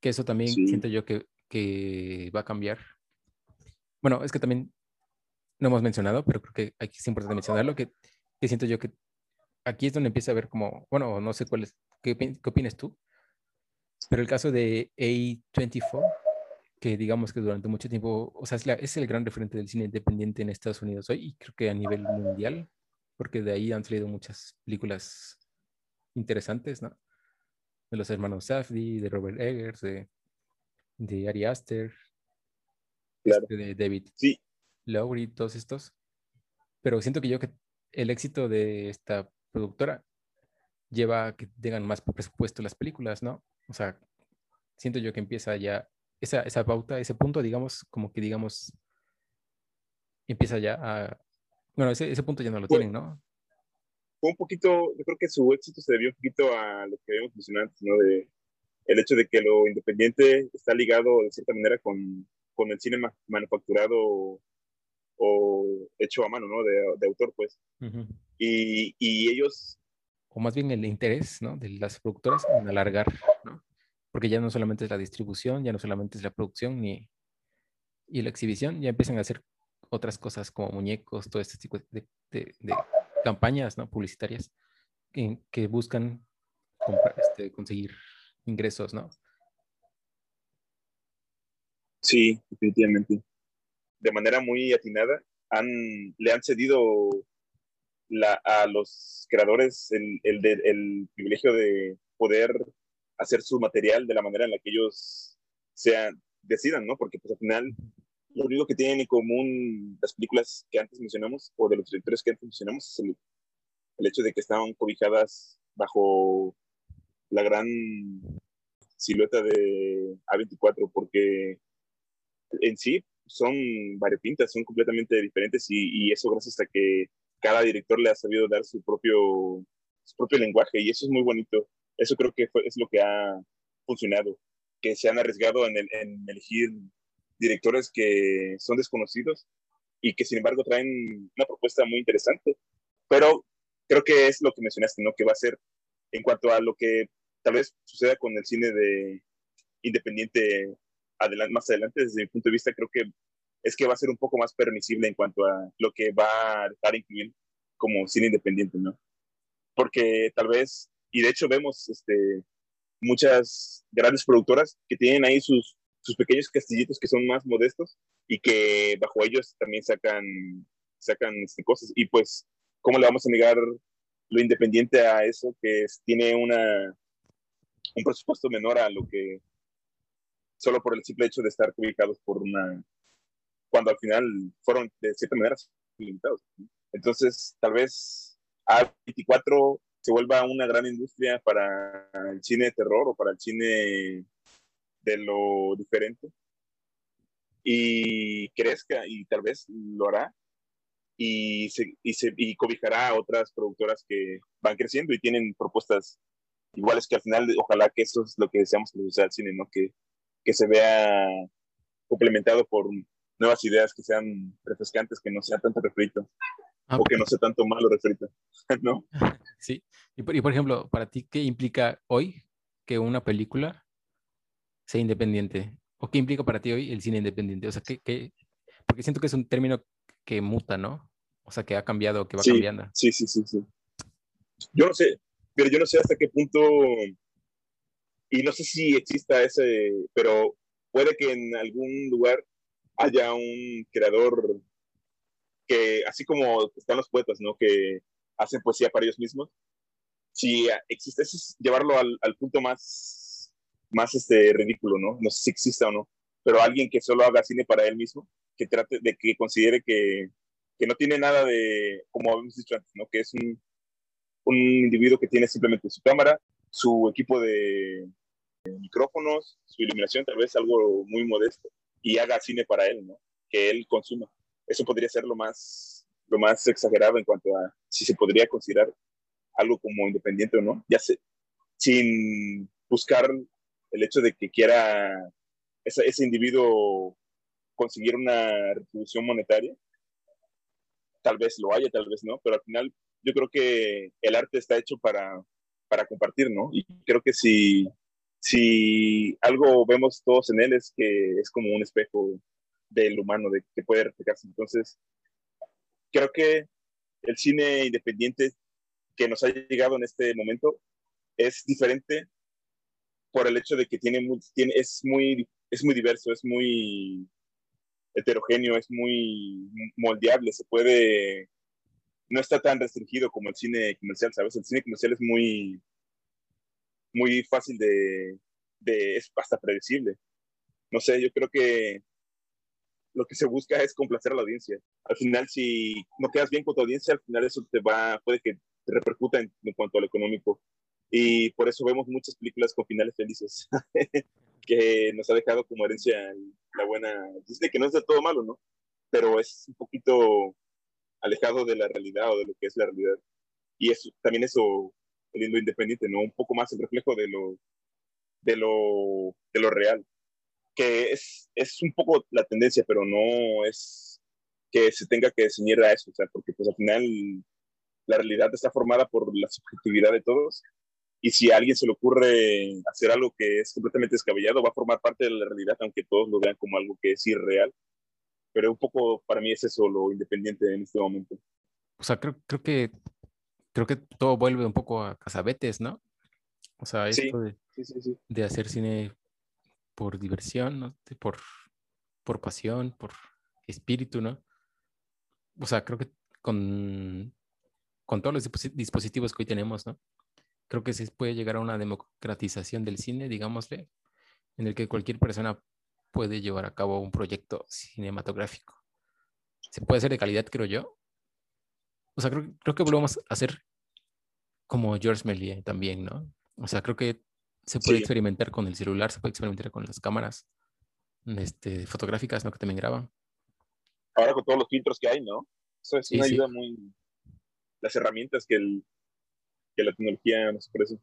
Que eso también siento yo que, que, va a cambiar. Bueno, es que también no hemos mencionado, pero creo que aquí es importante mencionarlo, que, que siento yo que aquí es donde empieza a ver como, bueno, no sé cuál es, qué, qué opinas tú, pero el caso de A24, que digamos que durante mucho tiempo, o sea, es, es, el gran referente del cine independiente en Estados Unidos hoy y creo que a nivel mundial, porque de ahí han salido muchas películas interesantes, ¿no? De los hermanos Safdie, de Robert Eggers, de, de Ari Aster, este, de David sí. Lowry, todos estos. Pero siento que yo que el éxito de esta productora lleva a que tengan más presupuesto las películas, ¿no? O sea, siento yo que empieza ya esa, esa pauta, ese punto, digamos, como que digamos, empieza ya a... Bueno, ese, ese punto ya no lo tienen, ¿no? Fue un poquito, yo creo que su éxito se debió un poquito a lo que habíamos mencionado antes, ¿no? De el hecho de que lo independiente está ligado de cierta manera con, con el cine manufacturado o hecho a mano, ¿no? De, de autor, pues. Y, y, ellos... O más bien el interés, ¿no? De las productoras en alargar, ¿no? Porque ya no solamente es la distribución, ya no solamente es la producción ni... Y la exhibición, ya empiezan a hacer otras cosas como muñecos, todo este tipo de, de, campañas, ¿no? Publicitarias que, que buscan este, conseguir ingresos, ¿no? Sí, definitivamente de manera muy atinada, han, le han cedido la, a los creadores el, el, el, privilegio de poder hacer su material de la manera en la que ellos sean, decidan, ¿no? Porque pues al final lo único que tienen en común las películas que antes mencionamos o de los directores que antes mencionamos es el, el hecho de que estaban cobijadas bajo la gran silueta de A24 porque en sí son variopintas, son completamente diferentes y, eso gracias a que cada director le ha sabido dar su propio, su propio lenguaje y eso es muy bonito. Eso creo que es lo que ha funcionado, que se han arriesgado en, elegir directores que son desconocidos y que sin embargo traen una propuesta muy interesante. Pero creo que es lo que mencionaste, ¿no? Que va a ser en cuanto a lo que tal vez suceda con el cine de independiente más adelante, desde mi punto de vista, creo que es que va a ser un poco más permisible en cuanto a lo que va a estar incluir como cine independiente, ¿no? Porque tal vez, y de hecho vemos este, muchas grandes productoras que tienen ahí sus, sus pequeños castillitos que son más modestos y que bajo ellos también sacan, sacan este, cosas. Y pues, ¿cómo le vamos a negar lo independiente a eso que tiene una, un presupuesto menor a lo que solo por el simple hecho de estar ubicados por una, cuando al final fueron de cierta manera limitados. Entonces, tal vez A24 se vuelva una gran industria para el cine de terror o para el cine de lo diferente y crezca y tal vez lo hará y, se, y, se, y cobijará a otras productoras que van creciendo y tienen propuestas iguales que al final ojalá que eso es lo que deseamos que suceda al cine, ¿no? Que que se vea complementado por nuevas ideas que sean refrescantes, que no sea tanto refrito ah, o que no sea tanto malo refrito, ¿no? Sí. Y por, y por, ejemplo, para ti, ¿qué implica hoy que una película sea independiente? ¿O qué implica para ti hoy el cine independiente? O sea, ¿qué, porque siento que es un término que muta, ¿no? O sea, que ha cambiado, que va cambiando. Sí, sí, sí, sí. Yo no sé, pero yo no sé hasta qué punto y no sé si exista ese, pero puede que en algún lugar haya un creador que, así como están los poetas, ¿no? Que hacen poesía para ellos mismos, si existe, es llevarlo al, al, punto más, más este, ridículo, ¿no? No sé si exista o no, pero alguien que solo haga cine para él mismo, que trate de que considere que, que no tiene nada de, como habíamos dicho antes, ¿no? Que es un, un individuo que tiene simplemente su cámara, su equipo de, micrófonos, su iluminación, tal vez algo muy modesto, y haga cine para él. Que él consuma. Eso podría ser lo más, lo más exagerado en cuanto a si se podría considerar algo como independiente o no, ya sé, sin buscar el hecho de que quiera ese, ese individuo conseguir una retribución monetaria. Tal vez lo haya, tal vez no, pero al final yo creo que el arte está hecho para, para compartir, ¿no? Y creo que si, si algo vemos todos en él es que es como un espejo del humano, de que puede reflejarse. Entonces, creo que el cine independiente que nos ha llegado en este momento es diferente por el hecho de que tiene, tiene es, muy, es muy diverso, es muy heterogéneo, es muy moldeable, se puede, no está tan restringido como el cine comercial, ¿sabes? El cine comercial es muy, muy fácil de, de es hasta predecible. No sé, yo creo que lo que se busca es complacer a la audiencia. Al final, si no quedas bien con tu audiencia, al final eso te va, puede que repercuta en, cuanto al económico. Y por eso vemos muchas películas con finales felices, que nos ha dejado como herencia la buena Disney, que no es de todo malo, ¿no? Pero es un poquito alejado de la realidad o de lo que es la realidad. Y eso, también eso, lindo independiente, ¿no? Un poco más el reflejo de lo, de lo, de lo real, que es, es un poco la tendencia, pero no es que se tenga que ceñir a eso, o sea, porque pues al final la realidad está formada por la subjetividad de todos y si a alguien se le ocurre hacer algo que es completamente descabellado, va a formar parte de la realidad, aunque todos lo vean como algo que es irreal. Pero un poco para mí es eso lo independiente en este momento. O sea, creo, creo que creo que todo vuelve un poco a casabetes, ¿no? O sea, esto de, de, hacer cine por diversión, ¿no? por, por pasión, por espíritu, ¿no? O sea, creo que con con todos los dispositivos que hoy tenemos, ¿no? Creo que se puede llegar a una democratización del cine, digámosle, en el que cualquier persona puede llevar a cabo un proyecto cinematográfico. Se puede hacer de calidad, creo yo. O sea, creo, creo que volvemos a hacer como George Méliès también, ¿no? O sea, creo que se puede experimentar con el celular, se puede experimentar con las cámaras este, fotográficas, ¿no? Que también graban. Ahora con todos los filtros que hay, ¿no? Eso es una ayuda muy, las herramientas que, el, que la tecnología nos ofrece.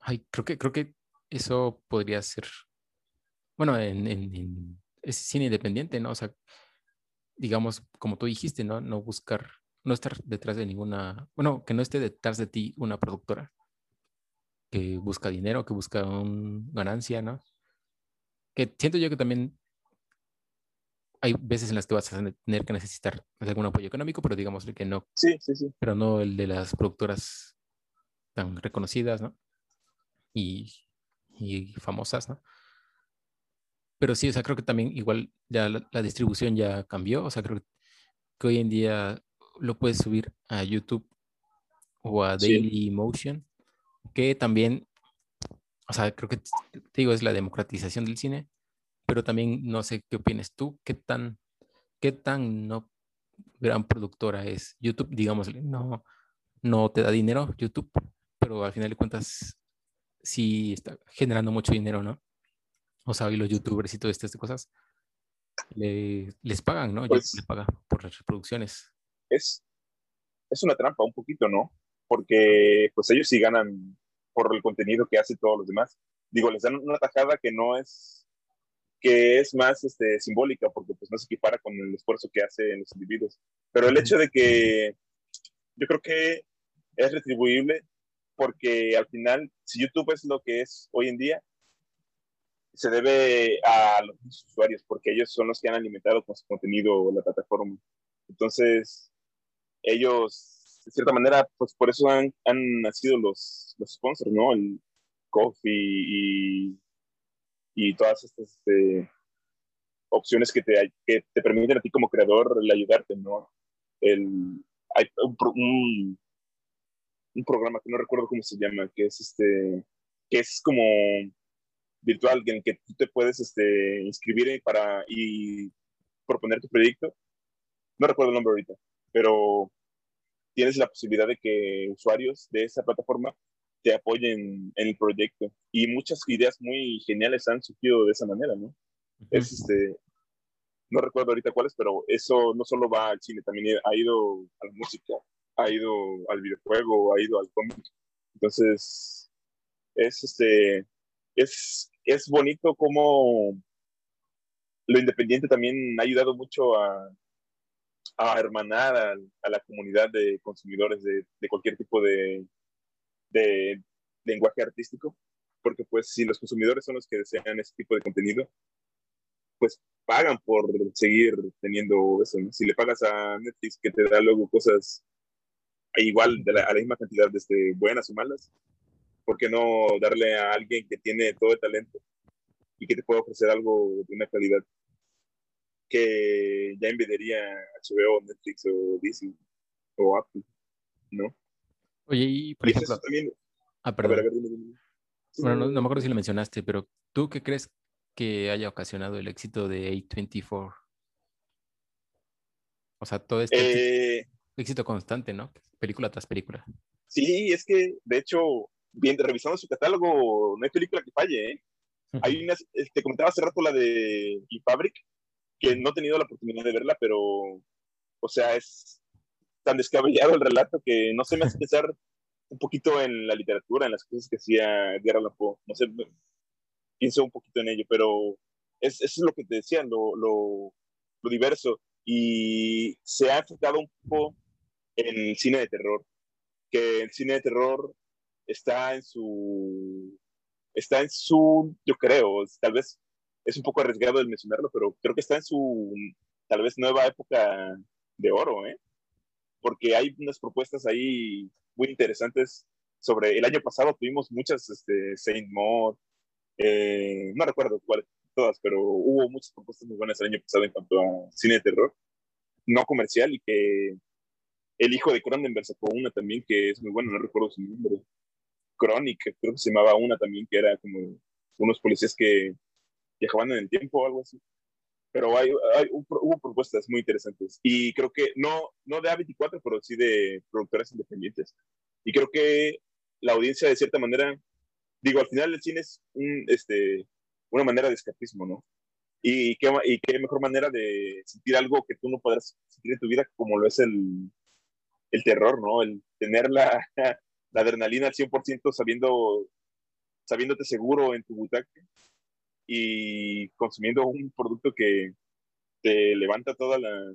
Ay, creo que, creo que eso podría ser, bueno, en, en, es cine independiente, ¿no? O sea, digamos, como tú dijiste, ¿no? No buscar, no estar detrás de ninguna, bueno, que no esté detrás de ti una productora que busca dinero, que busca una ganancia, ¿no? Que siento yo que también hay veces en las que vas a tener que necesitar algún apoyo económico, pero digamos que no. Sí, sí, sí. Pero no el de las productoras tan reconocidas, ¿no? Y, y famosas, ¿no? Pero sí, o sea, creo que también igual ya la, distribución ya cambió, o sea, creo que hoy en día lo puedes subir a YouTube o a Daily Motion, que también, o sea, creo que te digo, es la democratización del cine, pero también no sé qué opinas tú, qué tan, qué tan no gran productora es YouTube, digamos, no, no te da dinero YouTube, pero al final de cuentas sí está generando mucho dinero, ¿no? O sea, y los youtubers y todas estas cosas les pagan, ¿no? Pues, les paga por las reproducciones. Es, es una trampa un poquito, ¿no? Porque pues ellos sí ganan por el contenido que hacen todos los demás. Digo, les dan una tajada que no es que es más este, simbólica porque pues no se equipara con el esfuerzo que hacen los individuos. Pero el hecho de que yo creo que es retribuible porque al final, si YouTube es lo que es hoy en día, se debe a los usuarios porque ellos son los que han alimentado con su contenido la plataforma. Entonces, ellos, de cierta manera, pues por eso han, han nacido los, los sponsors, ¿no? El Coffee y y todas estas este, opciones que te, que te permiten a ti como creador el ayudarte, ¿no? El, hay un, un programa que no recuerdo cómo se llama, que es este, que es como virtual, en el que tú te puedes este, inscribir para y proponer tu proyecto. No recuerdo el nombre ahorita, pero tienes la posibilidad de que usuarios de esa plataforma te apoyen en el proyecto. Y muchas ideas muy geniales han surgido de esa manera, ¿no? Es este, no recuerdo ahorita cuáles, pero eso no solo va al cine, también ha ido a la música, ha ido al videojuego, ha ido al cómic. Entonces, es este, es, es bonito como lo independiente también ha ayudado mucho a, a hermanar a, la comunidad de consumidores de, cualquier tipo de, lenguaje artístico, porque pues si los consumidores son los que desean ese tipo de contenido, pues pagan por seguir teniendo eso. Si le pagas a Netflix que te da luego cosas igual de la, a la misma cantidad de este, buenas o malas, ¿por qué no darle a alguien que tiene todo el talento y que te puede ofrecer algo de una calidad que ya envidiaría HBO, Netflix o Disney o Apple, ¿no? Oye, y por ejemplo... Ah, perdón. Bueno, no, me acuerdo si lo mencionaste, pero ¿tú qué crees que haya ocasionado el éxito de A24? O sea, todo este eh, éxito, constante, ¿no? Película tras película. Sí, es que, de hecho, bien, revisando su catálogo, no hay película que falle, ¿eh? Hay unas, te comentaba hace rato la de E-Fabric, que no he tenido la oportunidad de verla, pero, o sea, es tan descabellado el relato que no sé, me hace pensar un poquito en la literatura, en las cosas que hacía Edgar Allan Poe. No sé, pienso un poquito en ello, pero es, eso es lo que te decía, lo, lo, lo diverso. Y se ha enfocado un poco en el cine de terror, que el cine de terror está en su está en su, yo creo, tal vez es un poco arriesgado el mencionarlo, pero creo que está en su, tal vez, nueva época de oro, ¿eh? Porque hay unas propuestas ahí muy interesantes sobre, el año pasado tuvimos muchas, este, Saint Maud, eh, no recuerdo cuáles, todas, pero hubo muchas propuestas muy buenas el año pasado en cuanto a cine de terror, no comercial, y que el hijo de Cronenberg sacó una también que es muy buena, no recuerdo su nombre, Chronic, creo que se llamaba una también, que era como unos policías que viajaban en el tiempo o algo así. Pero hay, hubo propuestas muy interesantes. Y creo que no, no de A24, pero sí de productoras independientes. Y creo que la audiencia, de cierta manera, digo, al final el cine es un, este, una manera de escapismo, ¿no? Y qué, y qué mejor manera de sentir algo que tú no podrás sentir en tu vida como lo es el, el terror, ¿no? El tener la, la adrenalina al 100% sabiendo, sabiéndote seguro en tu butaca y consumiendo un producto que te levanta toda la,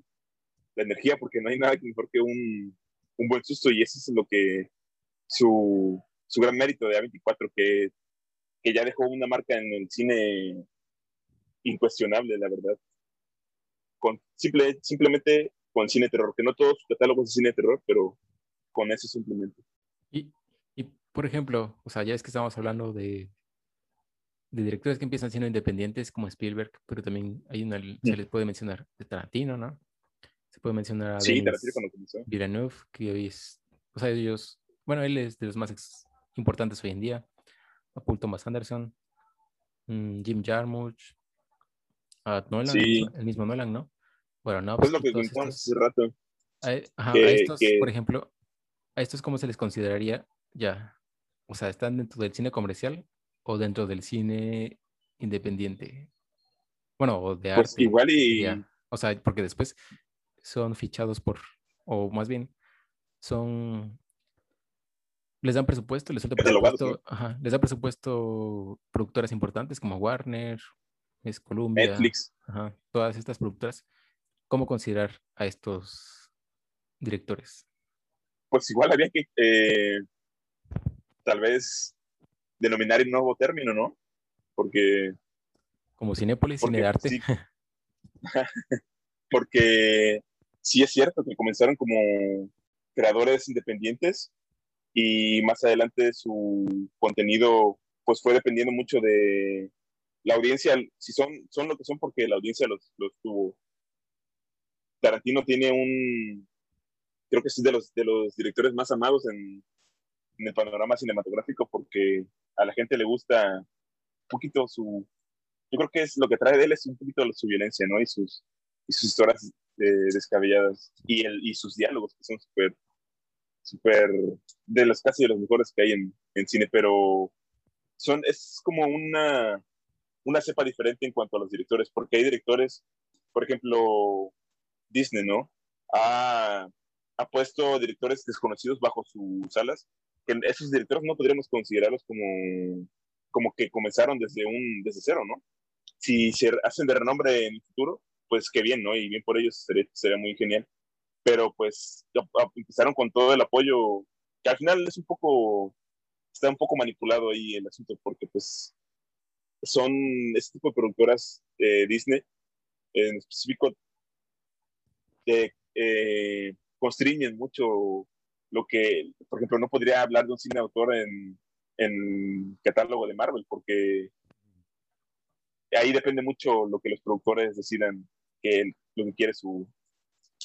energía, porque no hay nada mejor que un, un, buen susto, y eso es lo que su, su gran mérito de A24, que, que ya dejó una marca en el cine incuestionable, la verdad. Con, simple, simplemente con cine terror, que no todo su catálogo es cine terror, pero con eso simplemente. Y, y por ejemplo, o sea, ya es que estamos hablando de de directores que empiezan siendo independientes como Spielberg, pero también hay una, se les puede mencionar de Tarantino, ¿no? Se puede mencionar a sí, Villeneuve, que hoy es, o sea, ellos, bueno, él es de los más importantes hoy en día, a Paul Thomas Anderson, mm, Jim Jarmusch, a Nolan, el mismo Nolan, ¿no? Bueno, no. Pues lo que contamos hace rato. A, estos, por ejemplo, a estos, ¿cómo se les consideraría ya? O sea, ¿están dentro del cine comercial o dentro del cine independiente? Bueno, o de pues arte. igual y... O sea, porque después son fichados por, o más bien, son... Les dan presupuesto, les, presupuesto, ajá, les da presupuesto productoras importantes como Warner, es Columbia, Netflix, ajá, todas estas productoras. ¿Cómo considerar a estos directores? Pues igual había que eh, tal vez denominar el nuevo término, ¿no? Porque... Como Cinépolis, cine de arte. porque sí es cierto que comenzaron como creadores independientes y más adelante su contenido pues fue dependiendo mucho de la audiencia, si son, son lo que son porque la audiencia los, los tuvo. Tarantino tiene un, creo que es de los, de los directores más amados en, en el panorama cinematográfico porque a la gente le gusta un poquito su... Yo creo que es lo que trae de él es un poquito su violencia, ¿no? Y sus, y sus historias eh, descabelladas y, el, y sus diálogos que son súper, súper, de los casi de los mejores que hay en, en cine, pero son, es como una, una cepa diferente en cuanto a los directores, porque hay directores, por ejemplo, Disney, ¿no? Ha, ha puesto directores desconocidos bajo sus alas, que esos directores no podríamos considerarlos como, como que comenzaron desde, un, desde cero, ¿no? Si se hacen de renombre en el futuro, pues qué bien, ¿no? Y bien por ellos sería, sería muy genial. Pero pues empezaron con todo el apoyo, que al final es un poco, está un poco manipulado ahí el asunto, porque pues son este tipo de productoras de Disney, en específico, que eh, constriñen mucho lo que, por ejemplo, no podría hablar de un cine autor en, en catálogo de Marvel, porque ahí depende mucho lo que los productores decidan que lo que quiere su...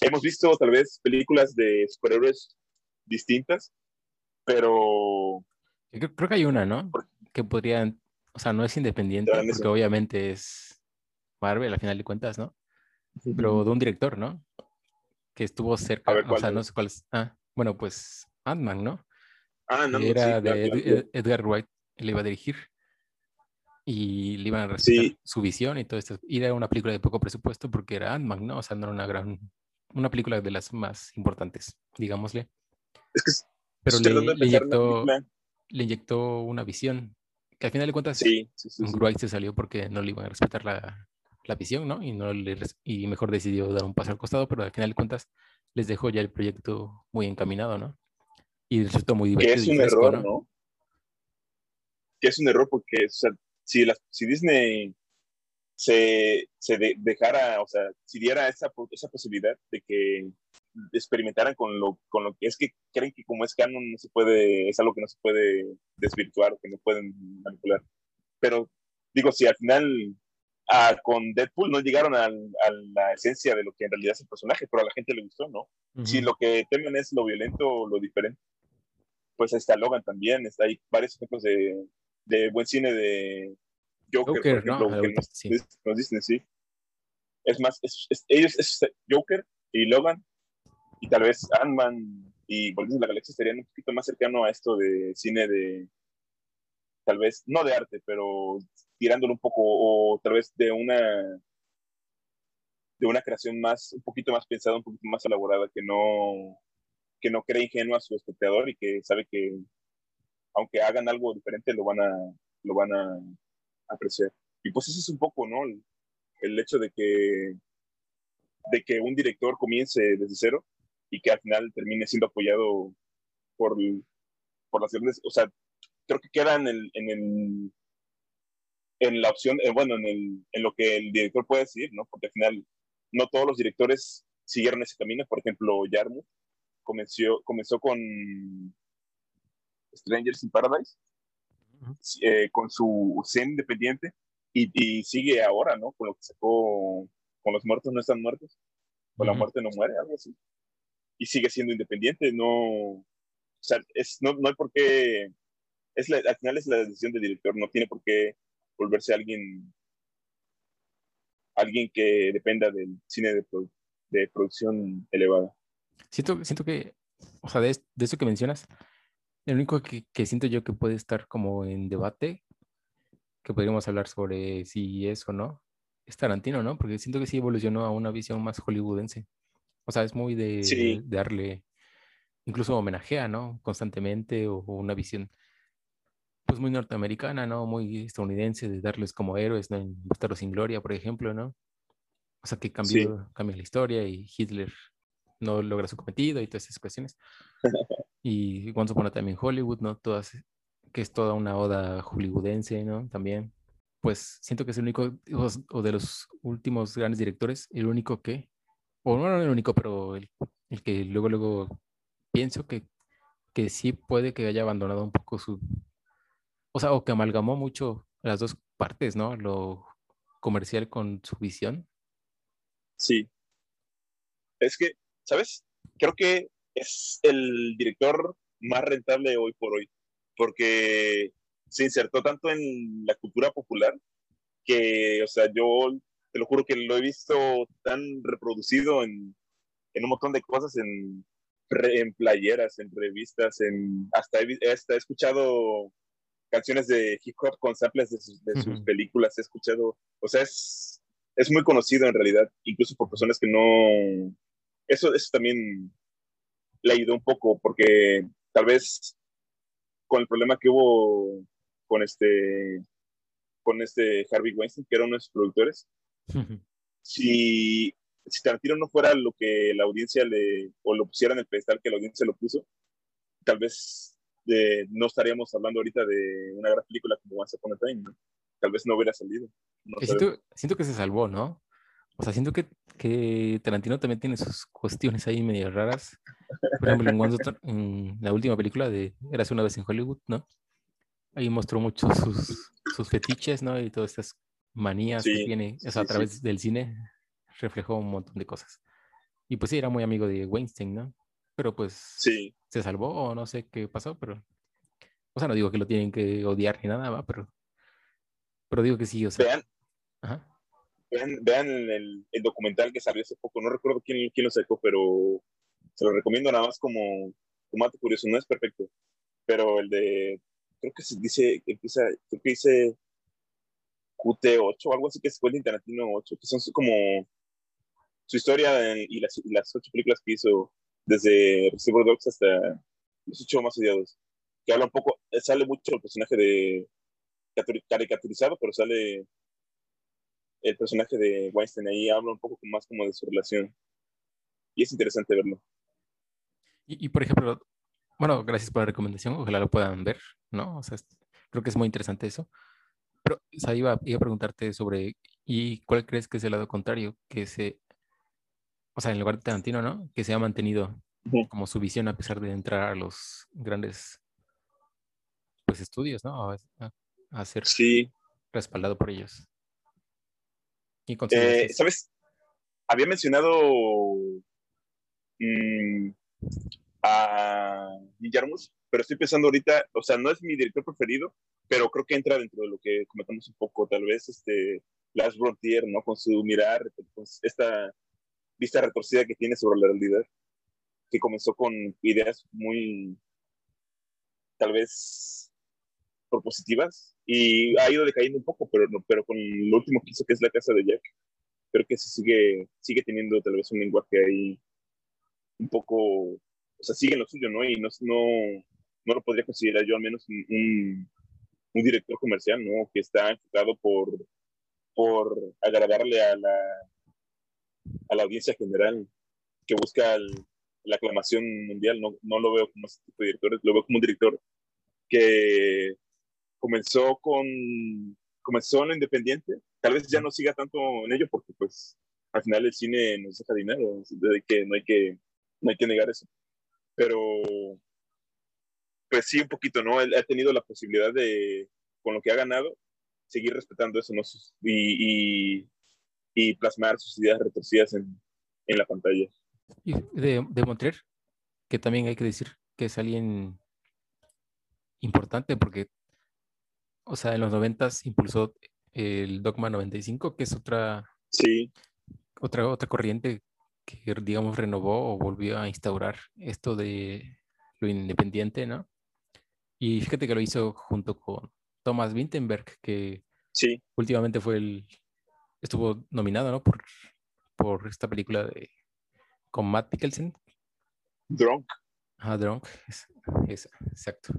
Hemos visto tal vez películas de superhéroes distintas, pero... Creo, que hay una, ¿no? Que podrían, o sea, no es independiente, porque obviamente es Marvel a final de cuentas, ¿no? Pero de un director, ¿no? Que estuvo cerca, o sea, no sé cuál es. Ah, bueno, pues Ant-Man, ¿no? Ah, no, Era de Edgar Wright, le iba a dirigir y le iban a respetar su visión y todo esto. Y era una película de poco presupuesto porque era Ant-Man, ¿no? O sea, no era una gran, una película de las más importantes, digámosle. Es que pero le, le, inyectó, le inyectó una visión que al final de cuentas sí, Wright se salió porque no le iban a respetar la, la visión, ¿no? Y, no le, y mejor decidió dar un paso al costado, pero al final de cuentas les dejó ya el proyecto muy encaminado, ¿no? Y resultó muy divertido. Que es un error, ¿no? Que es un error porque o sea, si, si Disney se, se dejara, o sea, si diera esa, esa posibilidad de que experimentaran con lo, con lo que es que creen que como es canon no se puede, es algo que no se puede desvirtuar que no pueden manipular. Pero digo, si al final ah, con Deadpool no llegaron a, la esencia de lo que en realidad es el personaje, pero a la gente le gustó, ¿no? Si lo que temen es lo violento o lo diferente, pues está Logan también, está, hay varios ejemplos de, de buen cine de Joker, por ejemplo, que nos, sí. dicen, sí. Es más, ellos, es Joker y Logan, y tal vez Ant-Man y Volviendo de la Galaxia estarían un poquito más cercano a esto de cine de, tal vez, no de arte, pero tirándolo un poco, o tal vez de una de una creación más, un poquito más pensada, un poquito más elaborada, que no, que no cree ingenuo a su espectador y que sabe que aunque hagan algo diferente, lo van a, lo van a apreciar. Y pues eso es un poco, ¿no? El, hecho de que, de que un director comience desde cero y que al final termine siendo apoyado por, por las grandes, o sea, creo que queda en el, en el en la opción, eh, bueno, en, el, en lo que el director puede decir, ¿no? Porque al final no todos los directores siguieron ese camino. Por ejemplo, Yarmouth comenzó, comenzó con Strangers in Paradise, eh, con su scene independiente, y, sigue ahora, ¿no? Con lo que sacó, con los muertos no están muertos, con la muerte no muere, algo así. Y sigue siendo independiente, no, o sea, es, no, no hay por qué, es la, al final es la decisión del director, no tiene por qué volverse alguien, alguien que dependa del cine de, de producción elevada. Siento, siento que, o sea, de, de eso que mencionas, el único que, siento yo que puede estar como en debate, que podríamos hablar sobre si es o no, es Tarantino, ¿no? Porque siento que sí evolucionó a una visión más hollywoodense. O sea, es muy de, darle, incluso homenajea, ¿no? Constantemente, o, una visión, pues muy norteamericana, ¿no? Muy estadounidense, de darles como héroes, ¿no? En Bastardo sin Gloria, por ejemplo, ¿no? O sea, que cambió, cambia la historia y Hitler no logra su cometido y todas esas cuestiones. y Once Upon a Time in Hollywood, ¿no? Todas, que es toda una oda hollywoodense, ¿no? También. Pues siento que es el único, o, de los últimos grandes directores, el único que, o no, no el único, pero el, el que luego, luego pienso que, que sí puede que haya abandonado un poco su, o sea, o que amalgamó mucho las dos partes, ¿no? Lo comercial con su visión. Sí. Es que ¿sabes? Creo que es el director más rentable hoy por hoy, porque se insertó tanto en la cultura popular que, o sea, yo te lo juro que lo he visto tan reproducido en, en un montón de cosas, en, en playeras, en revistas, en, hasta, he, hasta he escuchado canciones de hip hop con samples de sus, de sus películas, he escuchado, o sea, es, es muy conocido en realidad, incluso por personas que no... Eso, eso también le ayudó un poco, porque tal vez con el problema que hubo con este con este Harvey Weinstein, que era uno de sus productores, si, si Tarantino no fuera lo que la audiencia le, o lo pusiera en el pedestal que la audiencia lo puso, tal vez eh, no estaríamos hablando ahorita de una gran película como Once Upon a Time, ¿no? Tal vez no hubiera salido. siento, siento, que se salvó, ¿no? O sea, siento que, que Tarantino también tiene sus cuestiones ahí medio raras. Por ejemplo, en, la última película de Eras una vez en Hollywood, ¿no? Ahí mostró mucho sus, sus fetiches, ¿no? Y todas estas manías que tiene, o sea, a través del cine reflejó un montón de cosas. Y pues sí, era muy amigo de Weinstein, ¿no? Pero pues sí. se salvó o no sé qué pasó, pero... O sea, no digo que lo tienen que odiar ni nada, ¿va? Pero, pero digo que sí, o sea... Vean, Ajá vean, vean el, el, documental que salió hace poco, no recuerdo quién, quién lo sacó, pero se lo recomiendo nada más como, como curioso, no es perfecto, pero el de, creo que se dice, empieza, creo que dice QT8 o algo así que es Quentin Tarantino 8, que son como su historia y, las, las, ocho películas que hizo desde Reservoir Dogs hasta los ocho más odiados, que habla un poco, sale mucho el personaje de caricaturizado, pero sale el personaje de Weinstein ahí habla un poco más como de su relación. Y es interesante verlo. Y, por ejemplo, bueno, gracias por la recomendación, ojalá lo puedan ver, ¿no? O sea, creo que es muy interesante eso. Pero, o sea, iba, iba a preguntarte sobre, ¿y cuál crees que es el lado contrario? Que se, o sea, en lugar de Tarantino, ¿no? Que se ha mantenido como su visión a pesar de entrar a los grandes, pues, estudios, ¿no? A, a ser sí. respaldado por ellos. Eh, ¿Sabes? Había mencionado mm, a Guillermo, pero estoy pensando ahorita, o sea, no es mi director preferido, pero creo que entra dentro de lo que comentamos un poco, tal vez este Lars Frontier, ¿no? Con su mirar, con esta vista retorcida que tiene sobre la realidad, que comenzó con ideas muy, tal vez, propositivas, y ha ido decayendo un poco, pero, pero con lo último que hizo, que es la casa de Jack, creo que se sigue, sigue teniendo tal vez un lenguaje ahí un poco, o sea, sigue en lo suyo, ¿no? Y no, no, no lo podría considerar yo al menos un, un director comercial, ¿no? Que está enfocado por, por agradarle a la, a la audiencia general, que busca la aclamación mundial. No, no lo veo como de directores, lo veo como un director que comenzó con comenzó en independiente, tal vez ya no siga tanto en ello porque pues al final el cine nos deja dinero, que no hay que no hay que negar eso. Pero pues sí un poquito, ¿no? Él ha tenido la posibilidad de con lo que ha ganado seguir respetando eso, ¿no? Y, y, y plasmar sus ideas retorcidas en, en la pantalla. Y de, de Montrer, que también hay que decir que es alguien importante porque o sea, en los noventas impulsó el Dogma 95, que es otra, sí. otra, otra corriente que, digamos, renovó o volvió a instaurar esto de lo independiente, ¿no? Y fíjate que lo hizo junto con Thomas Winterberg, que sí. últimamente fue el, estuvo nominado, ¿no? Por, por esta película de, con Matt Mikkelsen. Drunk. Ah, Drunk, es, exacto.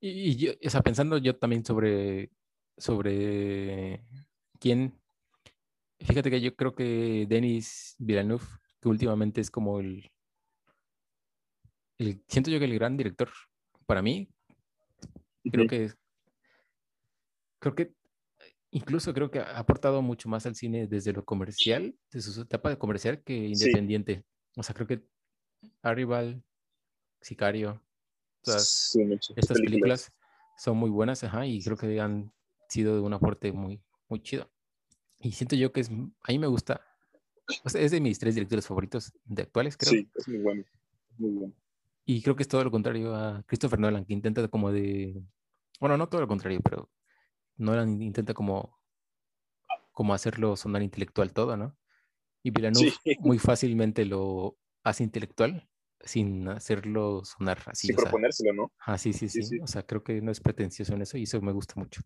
Y, yo, o sea, pensando yo también sobre, sobre quién, fíjate que yo creo que Denis Villeneuve, que últimamente es como el, el siento yo que el gran director para mí, creo que, creo que, incluso creo que ha aportado mucho más al cine desde lo comercial, desde su etapa de comercial que independiente. O sea, creo que Arrival, Sicario, Todas estas películas. son muy buenas, ajá, y creo que han sido de un aporte muy, muy chido. Y siento yo que es, a mí me gusta, es de mis tres directores favoritos de actuales, creo. Sí, es muy bueno, muy bueno. Y creo que es todo lo contrario a Christopher Nolan, que intenta como de... Bueno, no todo lo contrario, pero Nolan intenta como, como hacerlo sonar intelectual todo, ¿no? Y Villeneuve muy fácilmente lo hace intelectual sin hacerlo sonar así. Sin proponérselo, ¿no? Ah, sí, sí, sí, O sea, creo que no es pretencioso en eso y eso me gusta mucho.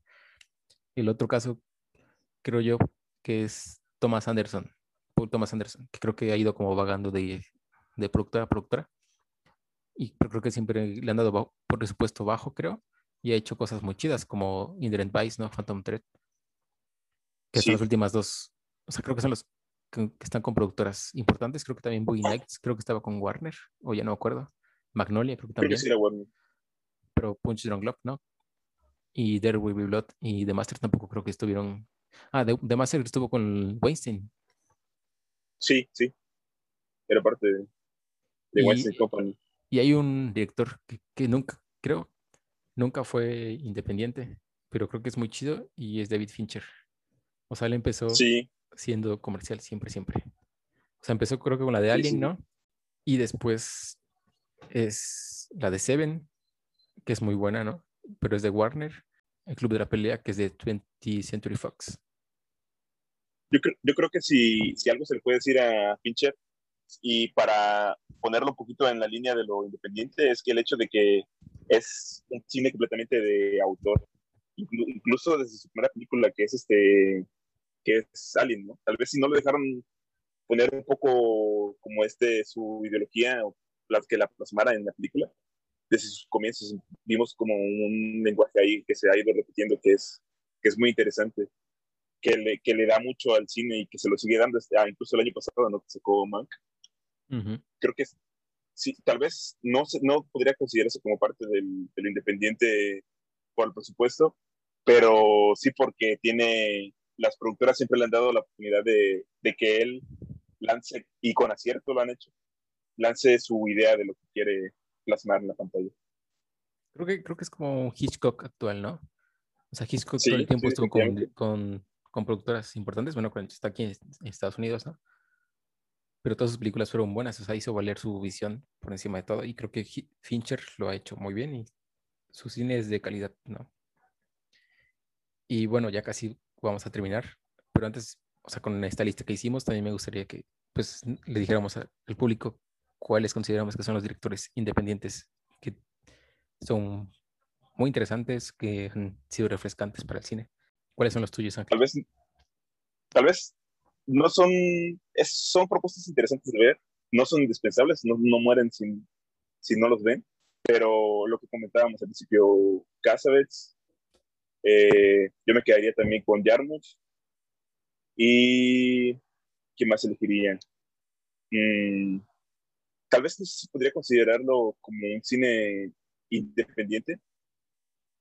El otro caso, creo yo, que es Thomas Anderson, Paul Thomas Anderson, que creo que ha ido como vagando de, de productora a productora. Y creo que siempre le han dado por presupuesto bajo, creo. Y ha hecho cosas muy chidas, como Inherent Vice, ¿no? Phantom Thread. Que son las últimas dos. O sea, creo que son los que, están con productoras importantes. Creo que también Boogie Nights, creo que estaba con Warner, o ya no me acuerdo. Magnolia, creo que también. Pero Punch Drunk Love, ¿no? Y There Will Be Blood y The Master tampoco creo que estuvieron. Ah, The, Master estuvo con Weinstein. Sí, sí. Era parte de, Weinstein Company. Y hay un director que, que nunca, creo, nunca fue independiente, pero creo que es muy chido y es David Fincher. O sea, él empezó sí siendo comercial siempre, siempre. O sea, empezó creo que con la de Alien, ¿no? Y después es la de Seven, que es muy buena, ¿no? Pero es de Warner, el Club de la Pelea, que es de 20th Century Fox. Yo, yo creo que si, si algo se le puede decir a Fincher, y para ponerlo un poquito en la línea de lo independiente, es que el hecho de que es un cine completamente de autor, incluso desde su primera película, que es este que es Alien, ¿no? Tal vez si no le dejaron poner un poco como este su ideología o que la plasmara en la película, desde sus comienzos vimos como un lenguaje ahí que se ha ido repitiendo que es, que es muy interesante, que le, que le da mucho al cine y que se lo sigue dando este, ah, incluso el año pasado, ¿no? Que sacó Mank. Creo que sí, tal vez no, no podría considerarse como parte del, de lo independiente por el presupuesto, pero sí porque tiene las productoras siempre le han dado la oportunidad de, que él lance, y con acierto lo han hecho, lance su idea de lo que quiere plasmar en la pantalla. Creo que, creo que es como un Hitchcock actual, ¿no? O sea, Hitchcock todo el tiempo estuvo con, con, productoras importantes, bueno, está aquí en Estados Unidos, ¿no? Pero todas sus películas fueron buenas, o sea, hizo valer su visión por encima de todo, y creo que Fincher lo ha hecho muy bien y su cine es de calidad, ¿no? Y bueno, ya casi vamos a terminar, pero antes, o sea, con esta lista que hicimos, también me gustaría que pues le dijéramos al público cuáles consideramos que son los directores independientes que son muy interesantes, que han sido refrescantes para el cine. ¿Cuáles son los tuyos, Ángel? Tal vez, tal vez no son, son propuestas interesantes de ver, no son indispensables, no, no mueren sin, si no los ven, pero lo que comentábamos al principio, Casabets, eh, yo me quedaría también con Yarmouth. ¿Y qué más elegiría? Mm, tal vez se podría considerarlo como un cine independiente,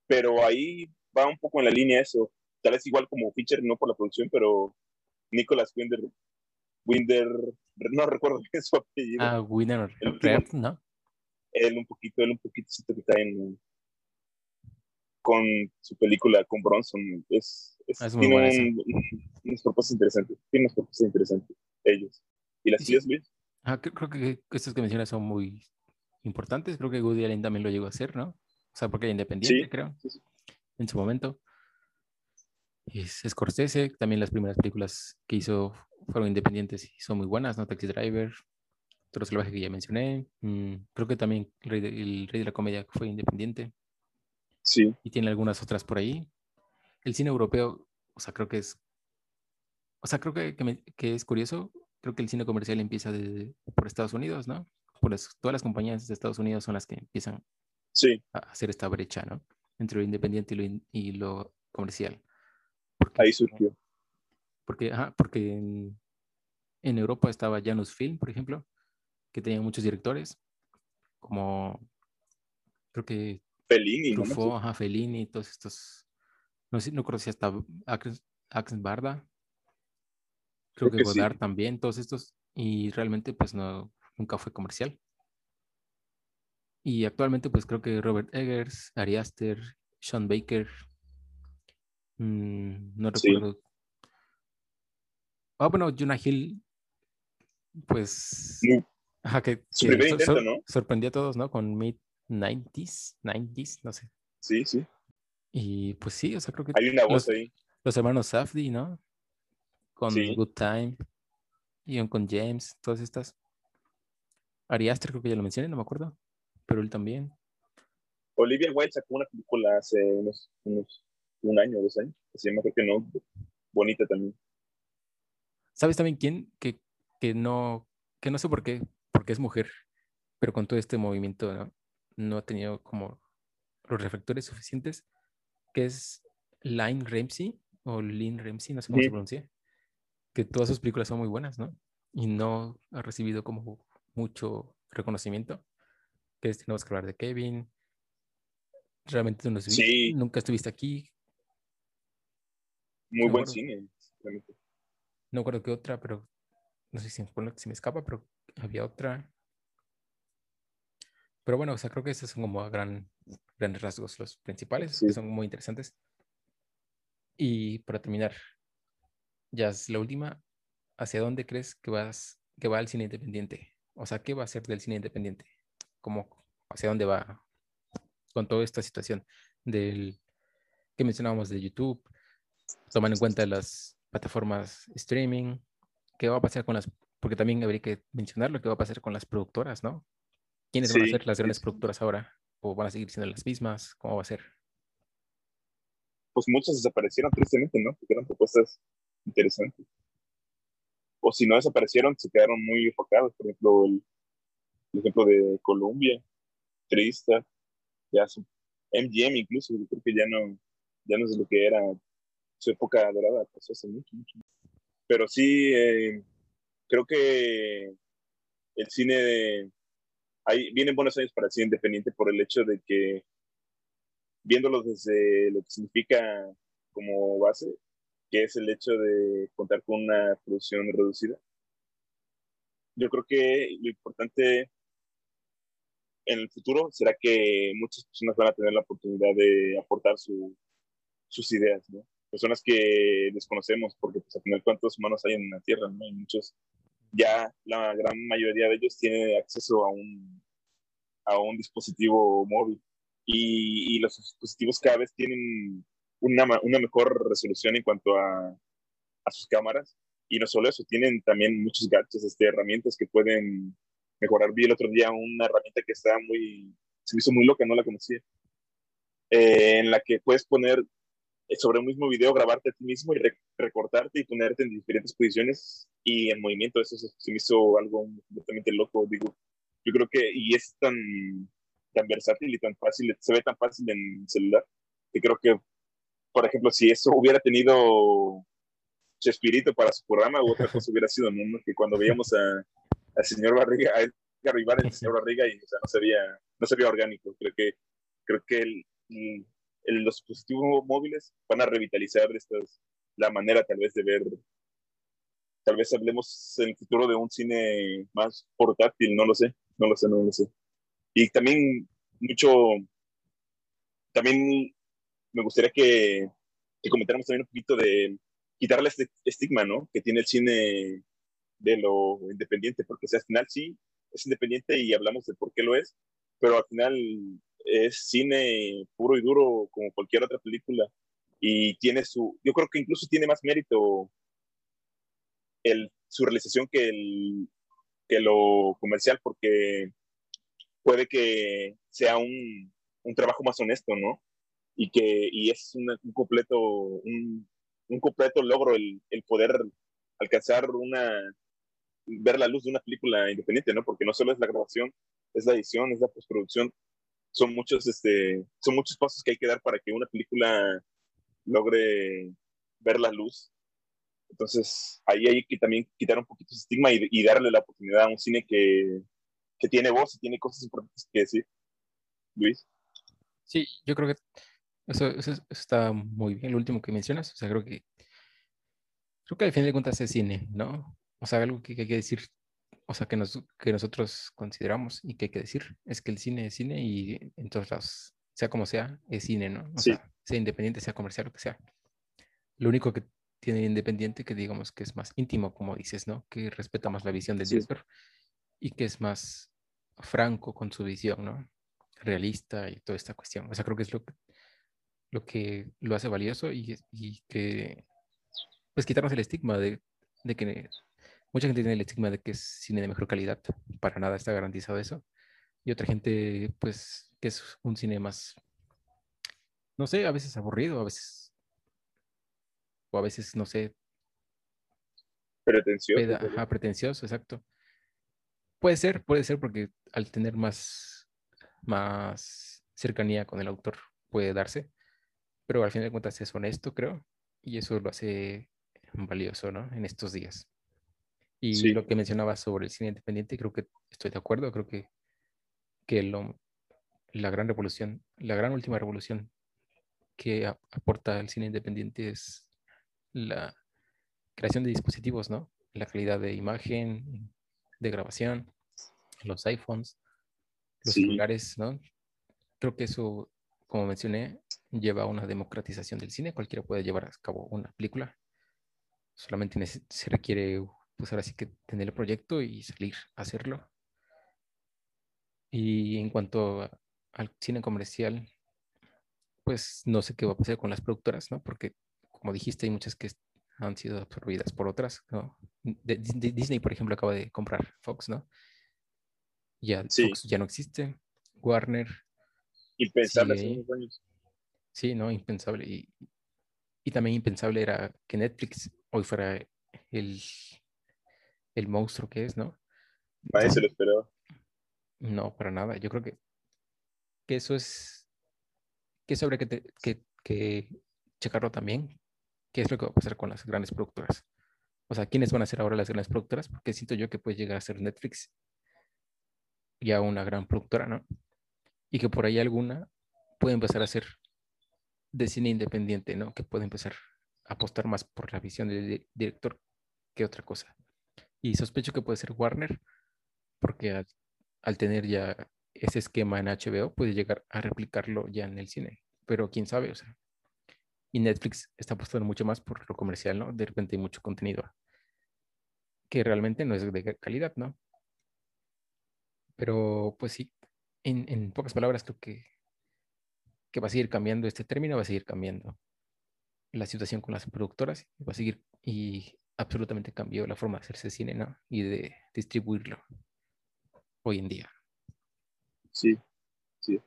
pero ahí va un poco en la línea eso. Tal vez igual como Fischer, no por la producción, pero Nicholas Winder, Winder no recuerdo qué es su apellido. Ah, Winder, ¿no? Él un poquito, él un poquito que está en, con su película con Bronson. Es, es, ah, tiene un, unas propuestas interesantes. Tiene unas propuestas interesantes ellos. ¿Y las sí. Luis? Ah, creo, que estos que mencionas son muy importantes. Creo que Woody Allen también lo llegó a hacer, ¿no? O sea, porque era independiente, creo, en su momento. Es Scorsese, también las primeras películas que hizo fueron independientes y son muy buenas, ¿no? Taxi Driver, Otro Salvaje que ya mencioné. Mm, creo que también el rey, de, el rey de la Comedia fue independiente. Sí. Y tiene algunas otras por ahí. El cine europeo, o sea, creo que es. O sea, creo que, que, es curioso. Creo que el cine comercial empieza de, por Estados Unidos, ¿no? Por eso, todas las compañías de Estados Unidos son las que empiezan sí. a hacer esta brecha, ¿no? Entre lo independiente y lo, y lo comercial. Ahí surgió. Porque, ajá, porque en, en Europa estaba Janus Film, por ejemplo, que tenía muchos directores, como creo que Fellini. Truffaut, ajá, Fellini, todos estos. No sé, no creo si hasta Axel Barda. Creo, que, Godard también, todos estos. Y realmente, pues no, nunca fue comercial. Y actualmente, pues creo que Robert Eggers, Ari Aster, Sean Baker. Mm, no recuerdo. Ah, bueno, Jonah Hill, pues Ajá, que, Su que primer sor- intento, sor- ¿no? sorprendió a todos, ¿no? Con Mid 90s, 90s, no sé. Sí, sí. Y pues sí, o sea, creo que Hay una voz los, ahí. los hermanos Safdie, ¿no? Con Sí. Good Time, y con James, todas estas. Ari Aster creo que ya lo mencioné, no me acuerdo, pero él también. Olivia Wilde sacó una película hace unos, unos un año o dos años. Se llama, creo que no, bonita también. ¿Sabes también quién? Que, que no, que no sé por qué, porque es mujer, pero con todo este movimiento no, no ha tenido como los reflectores suficientes, que es Line Ramsey o Lynn Ramsey, no sé cómo se Ujú. pronuncia, que todas sus películas son muy buenas, ¿no? Y no ha recibido como mucho reconocimiento, que es Tenemos que hablar de Kevin. Realmente no Sí. nunca estuviste aquí, Muy buen acuerdo. cine. realmente. no recuerdo qué otra, pero no sé si, si me escapa, pero había otra. Pero bueno, o sea, creo que esos son como a gran, grandes rasgos los principales, que son muy interesantes. Y para terminar, ya es la última, ¿hacia dónde crees que vas, que va el cine independiente? O sea, ¿qué va a ser del cine independiente? ¿Cómo, hacia dónde va con toda esta situación del que mencionábamos de YouTube, tomando en cuenta las plataformas streaming, ¿qué va a pasar con las, porque también habría que mencionar lo que va a pasar con las productoras, ¿no? ¿Quiénes van a ser las grandes productoras ahora? ¿O van a seguir siendo las mismas? ¿Cómo va a ser? Pues muchas desaparecieron tristemente, ¿no? Porque eran propuestas interesantes. O si no desaparecieron, se quedaron muy enfocados. Por ejemplo, el, el ejemplo de Colombia, Trista, ya su MGM incluso, yo creo que ya no, ya no es lo que era su época dorada, pasó hace mucho, mucho. Pero sí, eh, creo que el cine ahí vienen buenos años para el cine independiente por el hecho de que viéndolo desde lo que significa como base, que es el hecho de contar con una producción reducida. Yo creo que lo importante en el futuro será que muchas personas van a tener la oportunidad de aportar su, sus ideas, ¿no? Personas que desconocemos, porque pues al final cuántos humanos hay en la Tierra, ¿no? Y muchos, ya la gran mayoría de ellos tiene acceso a un, a un dispositivo móvil y, y los dispositivos cada vez tienen una, una mejor resolución en cuanto a, a, sus cámaras y no solo eso, tienen también muchos gadgets, este, herramientas que pueden mejorar. Vi el otro día una herramienta que está muy, se me hizo muy loca, no la conocía, eh, en la que puedes poner sobre un mismo video, grabarte a ti mismo y re recortarte y ponerte en diferentes posiciones y en movimiento. Eso se, se me hizo algo completamente loco, digo. Yo creo que, y es tan, tan versátil y tan fácil, se ve tan fácil en celular, que creo que, por ejemplo, si eso hubiera tenido Chespirito para su programa, u otra cosa hubiera sido, ¿no? Que cuando veíamos a, al señor Barriga, a Edgar Ibar, el señor Barriga, y o sea, no se veía, no se veía orgánico. Creo que, creo que el, el, los dispositivos móviles van a revitalizar estas, la manera tal vez de ver tal vez hablemos en el futuro de un cine más portátil, no lo sé, no lo sé, no lo sé. Y también mucho, también me gustaría que, que comentáramos también un poquito de quitarle este estigma, ¿no? Que tiene el cine de lo independiente, porque o sea, al final sí es independiente y hablamos de por qué lo es, pero al final es cine puro y duro como cualquier otra película y tiene su, yo creo que incluso tiene más mérito el, su realización que, el, que lo comercial, porque puede que sea un, un trabajo más honesto, ¿no? Y que y es una, un completo un, un, completo logro el, el poder alcanzar una ver la luz de una película independiente, ¿no? Porque no solo es la grabación, es la edición, es la postproducción, son muchos este son muchos pasos que hay que dar para que una película logre ver la luz entonces, ahí hay que también quitar un poquito ese estigma y, darle la oportunidad a un cine que, que tiene voz y tiene cosas importantes que decir. Luis. Sí, yo creo que eso, está muy bien, lo último que mencionas. O sea, creo que creo que al final de cuentas es cine, ¿no? O sea, algo que, que hay que decir, o sea, que, nos, que nosotros consideramos y que hay que decir es que el cine es cine y en todos lados, sea como sea, es cine, ¿no? O sí. sea, sea independiente, sea comercial, lo que sea. Lo único que tiene independiente que digamos que es más íntimo, como dices, ¿no? Que respeta más la visión del sí. director y que es más franco con su visión, ¿no? Realista y toda esta cuestión. O sea, creo que es lo que lo, que lo hace valioso y, y que, pues, quitarnos el estigma de, de que mucha gente tiene el estigma de que es cine de mejor calidad. Para nada está garantizado eso. Y otra gente, pues, que es un cine más, no sé, a veces aburrido, a veces, o a veces, no sé. Pretencioso. Ajá, pretencioso, exacto. Puede ser, puede ser porque al tener más, más cercanía con el autor puede darse, pero al final de cuentas es honesto, creo, y eso lo hace valioso, ¿no? En estos días. Y lo que mencionabas sobre el cine independiente, creo que estoy de acuerdo, creo que, que lo, la gran revolución, la gran última revolución que aporta el cine independiente es la creación de dispositivos, ¿no? La calidad de imagen, de grabación, los iPhones, los celulares, ¿no? Creo que eso, como mencioné, lleva a una democratización del cine. Cualquiera puede llevar a cabo una película. Solamente se requiere, pues ahora sí que tener el proyecto y salir a hacerlo. Y en cuanto al cine comercial, pues no sé qué va a pasar con las productoras, ¿no? Porque, como dijiste, hay muchas que han sido absorbidas por otras, ¿no? Disney, por ejemplo, acaba de comprar Fox, ¿no? Ya Fox ya no existe. Warner. Impensable hace unos años. Sí, no, impensable. Y, y, también impensable era que Netflix hoy fuera el, el monstruo que es, ¿no? Nadie se lo esperaba. No, para nada. Yo creo que, que eso es, que eso habría que, que, que checarlo también, qué es lo que va a pasar con las grandes productoras. O sea, ¿quiénes van a ser ahora las grandes productoras? Porque siento yo que puede llegar a ser Netflix ya una gran productora, ¿no? Y que por ahí alguna puede empezar a ser de cine independiente, ¿no? Que puede empezar a apostar más por la visión del director que otra cosa. Y sospecho que puede ser Warner, porque al, tener ya ese esquema en HBO, puede llegar a replicarlo ya en el cine. Pero quién sabe, o sea. Y Netflix está apostando mucho más por lo comercial, ¿no? De repente hay mucho contenido que realmente no es de calidad, ¿no? Pero pues sí, en, en pocas palabras creo que que va a seguir cambiando este término, va a seguir cambiando la situación con las productoras, va a seguir y absolutamente cambió la forma de hacerse cine, ¿no? Y de distribuirlo hoy en día. Sí, sí.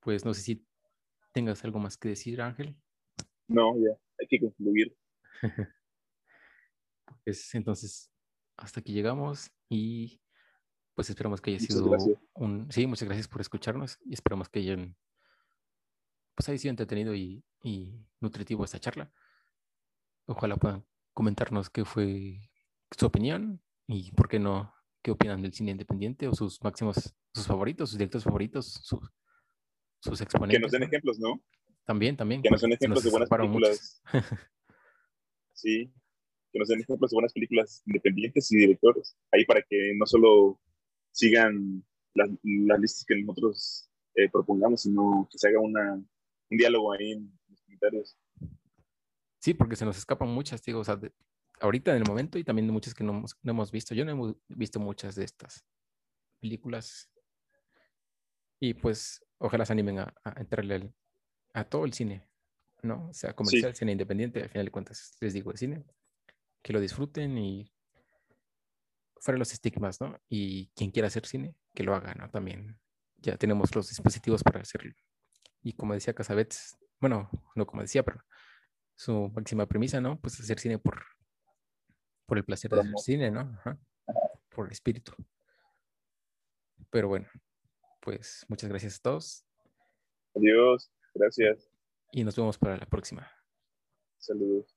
Pues no sé si tengas algo más que decir, Ángel. No, ya, hay que concluir. pues entonces, hasta aquí llegamos y pues esperamos que haya sido un... Sí, muchas gracias por escucharnos y esperamos que hayan pues haya sido entretenido y, nutritivo esta charla. Ojalá puedan comentarnos qué fue su opinión y por qué no, qué opinan del cine independiente o sus máximos, sus favoritos, sus directores favoritos, sus, sus exponentes. Que nos den ejemplos, ¿no? También, también. Que nos den ejemplos de buenas películas. sí, que nos den ejemplos de buenas películas independientes y directores. Ahí para que no solo sigan las, las listas que nosotros eh, propongamos, sino que se haga una, un diálogo ahí en los comentarios. Sí, porque se nos escapan muchas, digo, o sea, ahorita en el momento y también muchas que no hemos, no hemos visto. Yo no he visto muchas de estas películas. Y pues ojalá se animen a, entrarle a todo el cine, ¿no? O sea, comercial, cine independiente, al final de cuentas les digo de cine, que lo disfruten y fuera los estigmas, ¿no? Y quien quiera hacer cine, que lo haga, ¿no? También ya tenemos los dispositivos para hacerlo. Y como decía Casabets, bueno, no como decía, pero su máxima premisa, ¿no? Pues hacer cine por, por el placer de hacer cine, ¿no? Por el espíritu. Pero bueno, pues muchas gracias a todos. Adiós, gracias. Y nos vemos para la próxima. Saludos.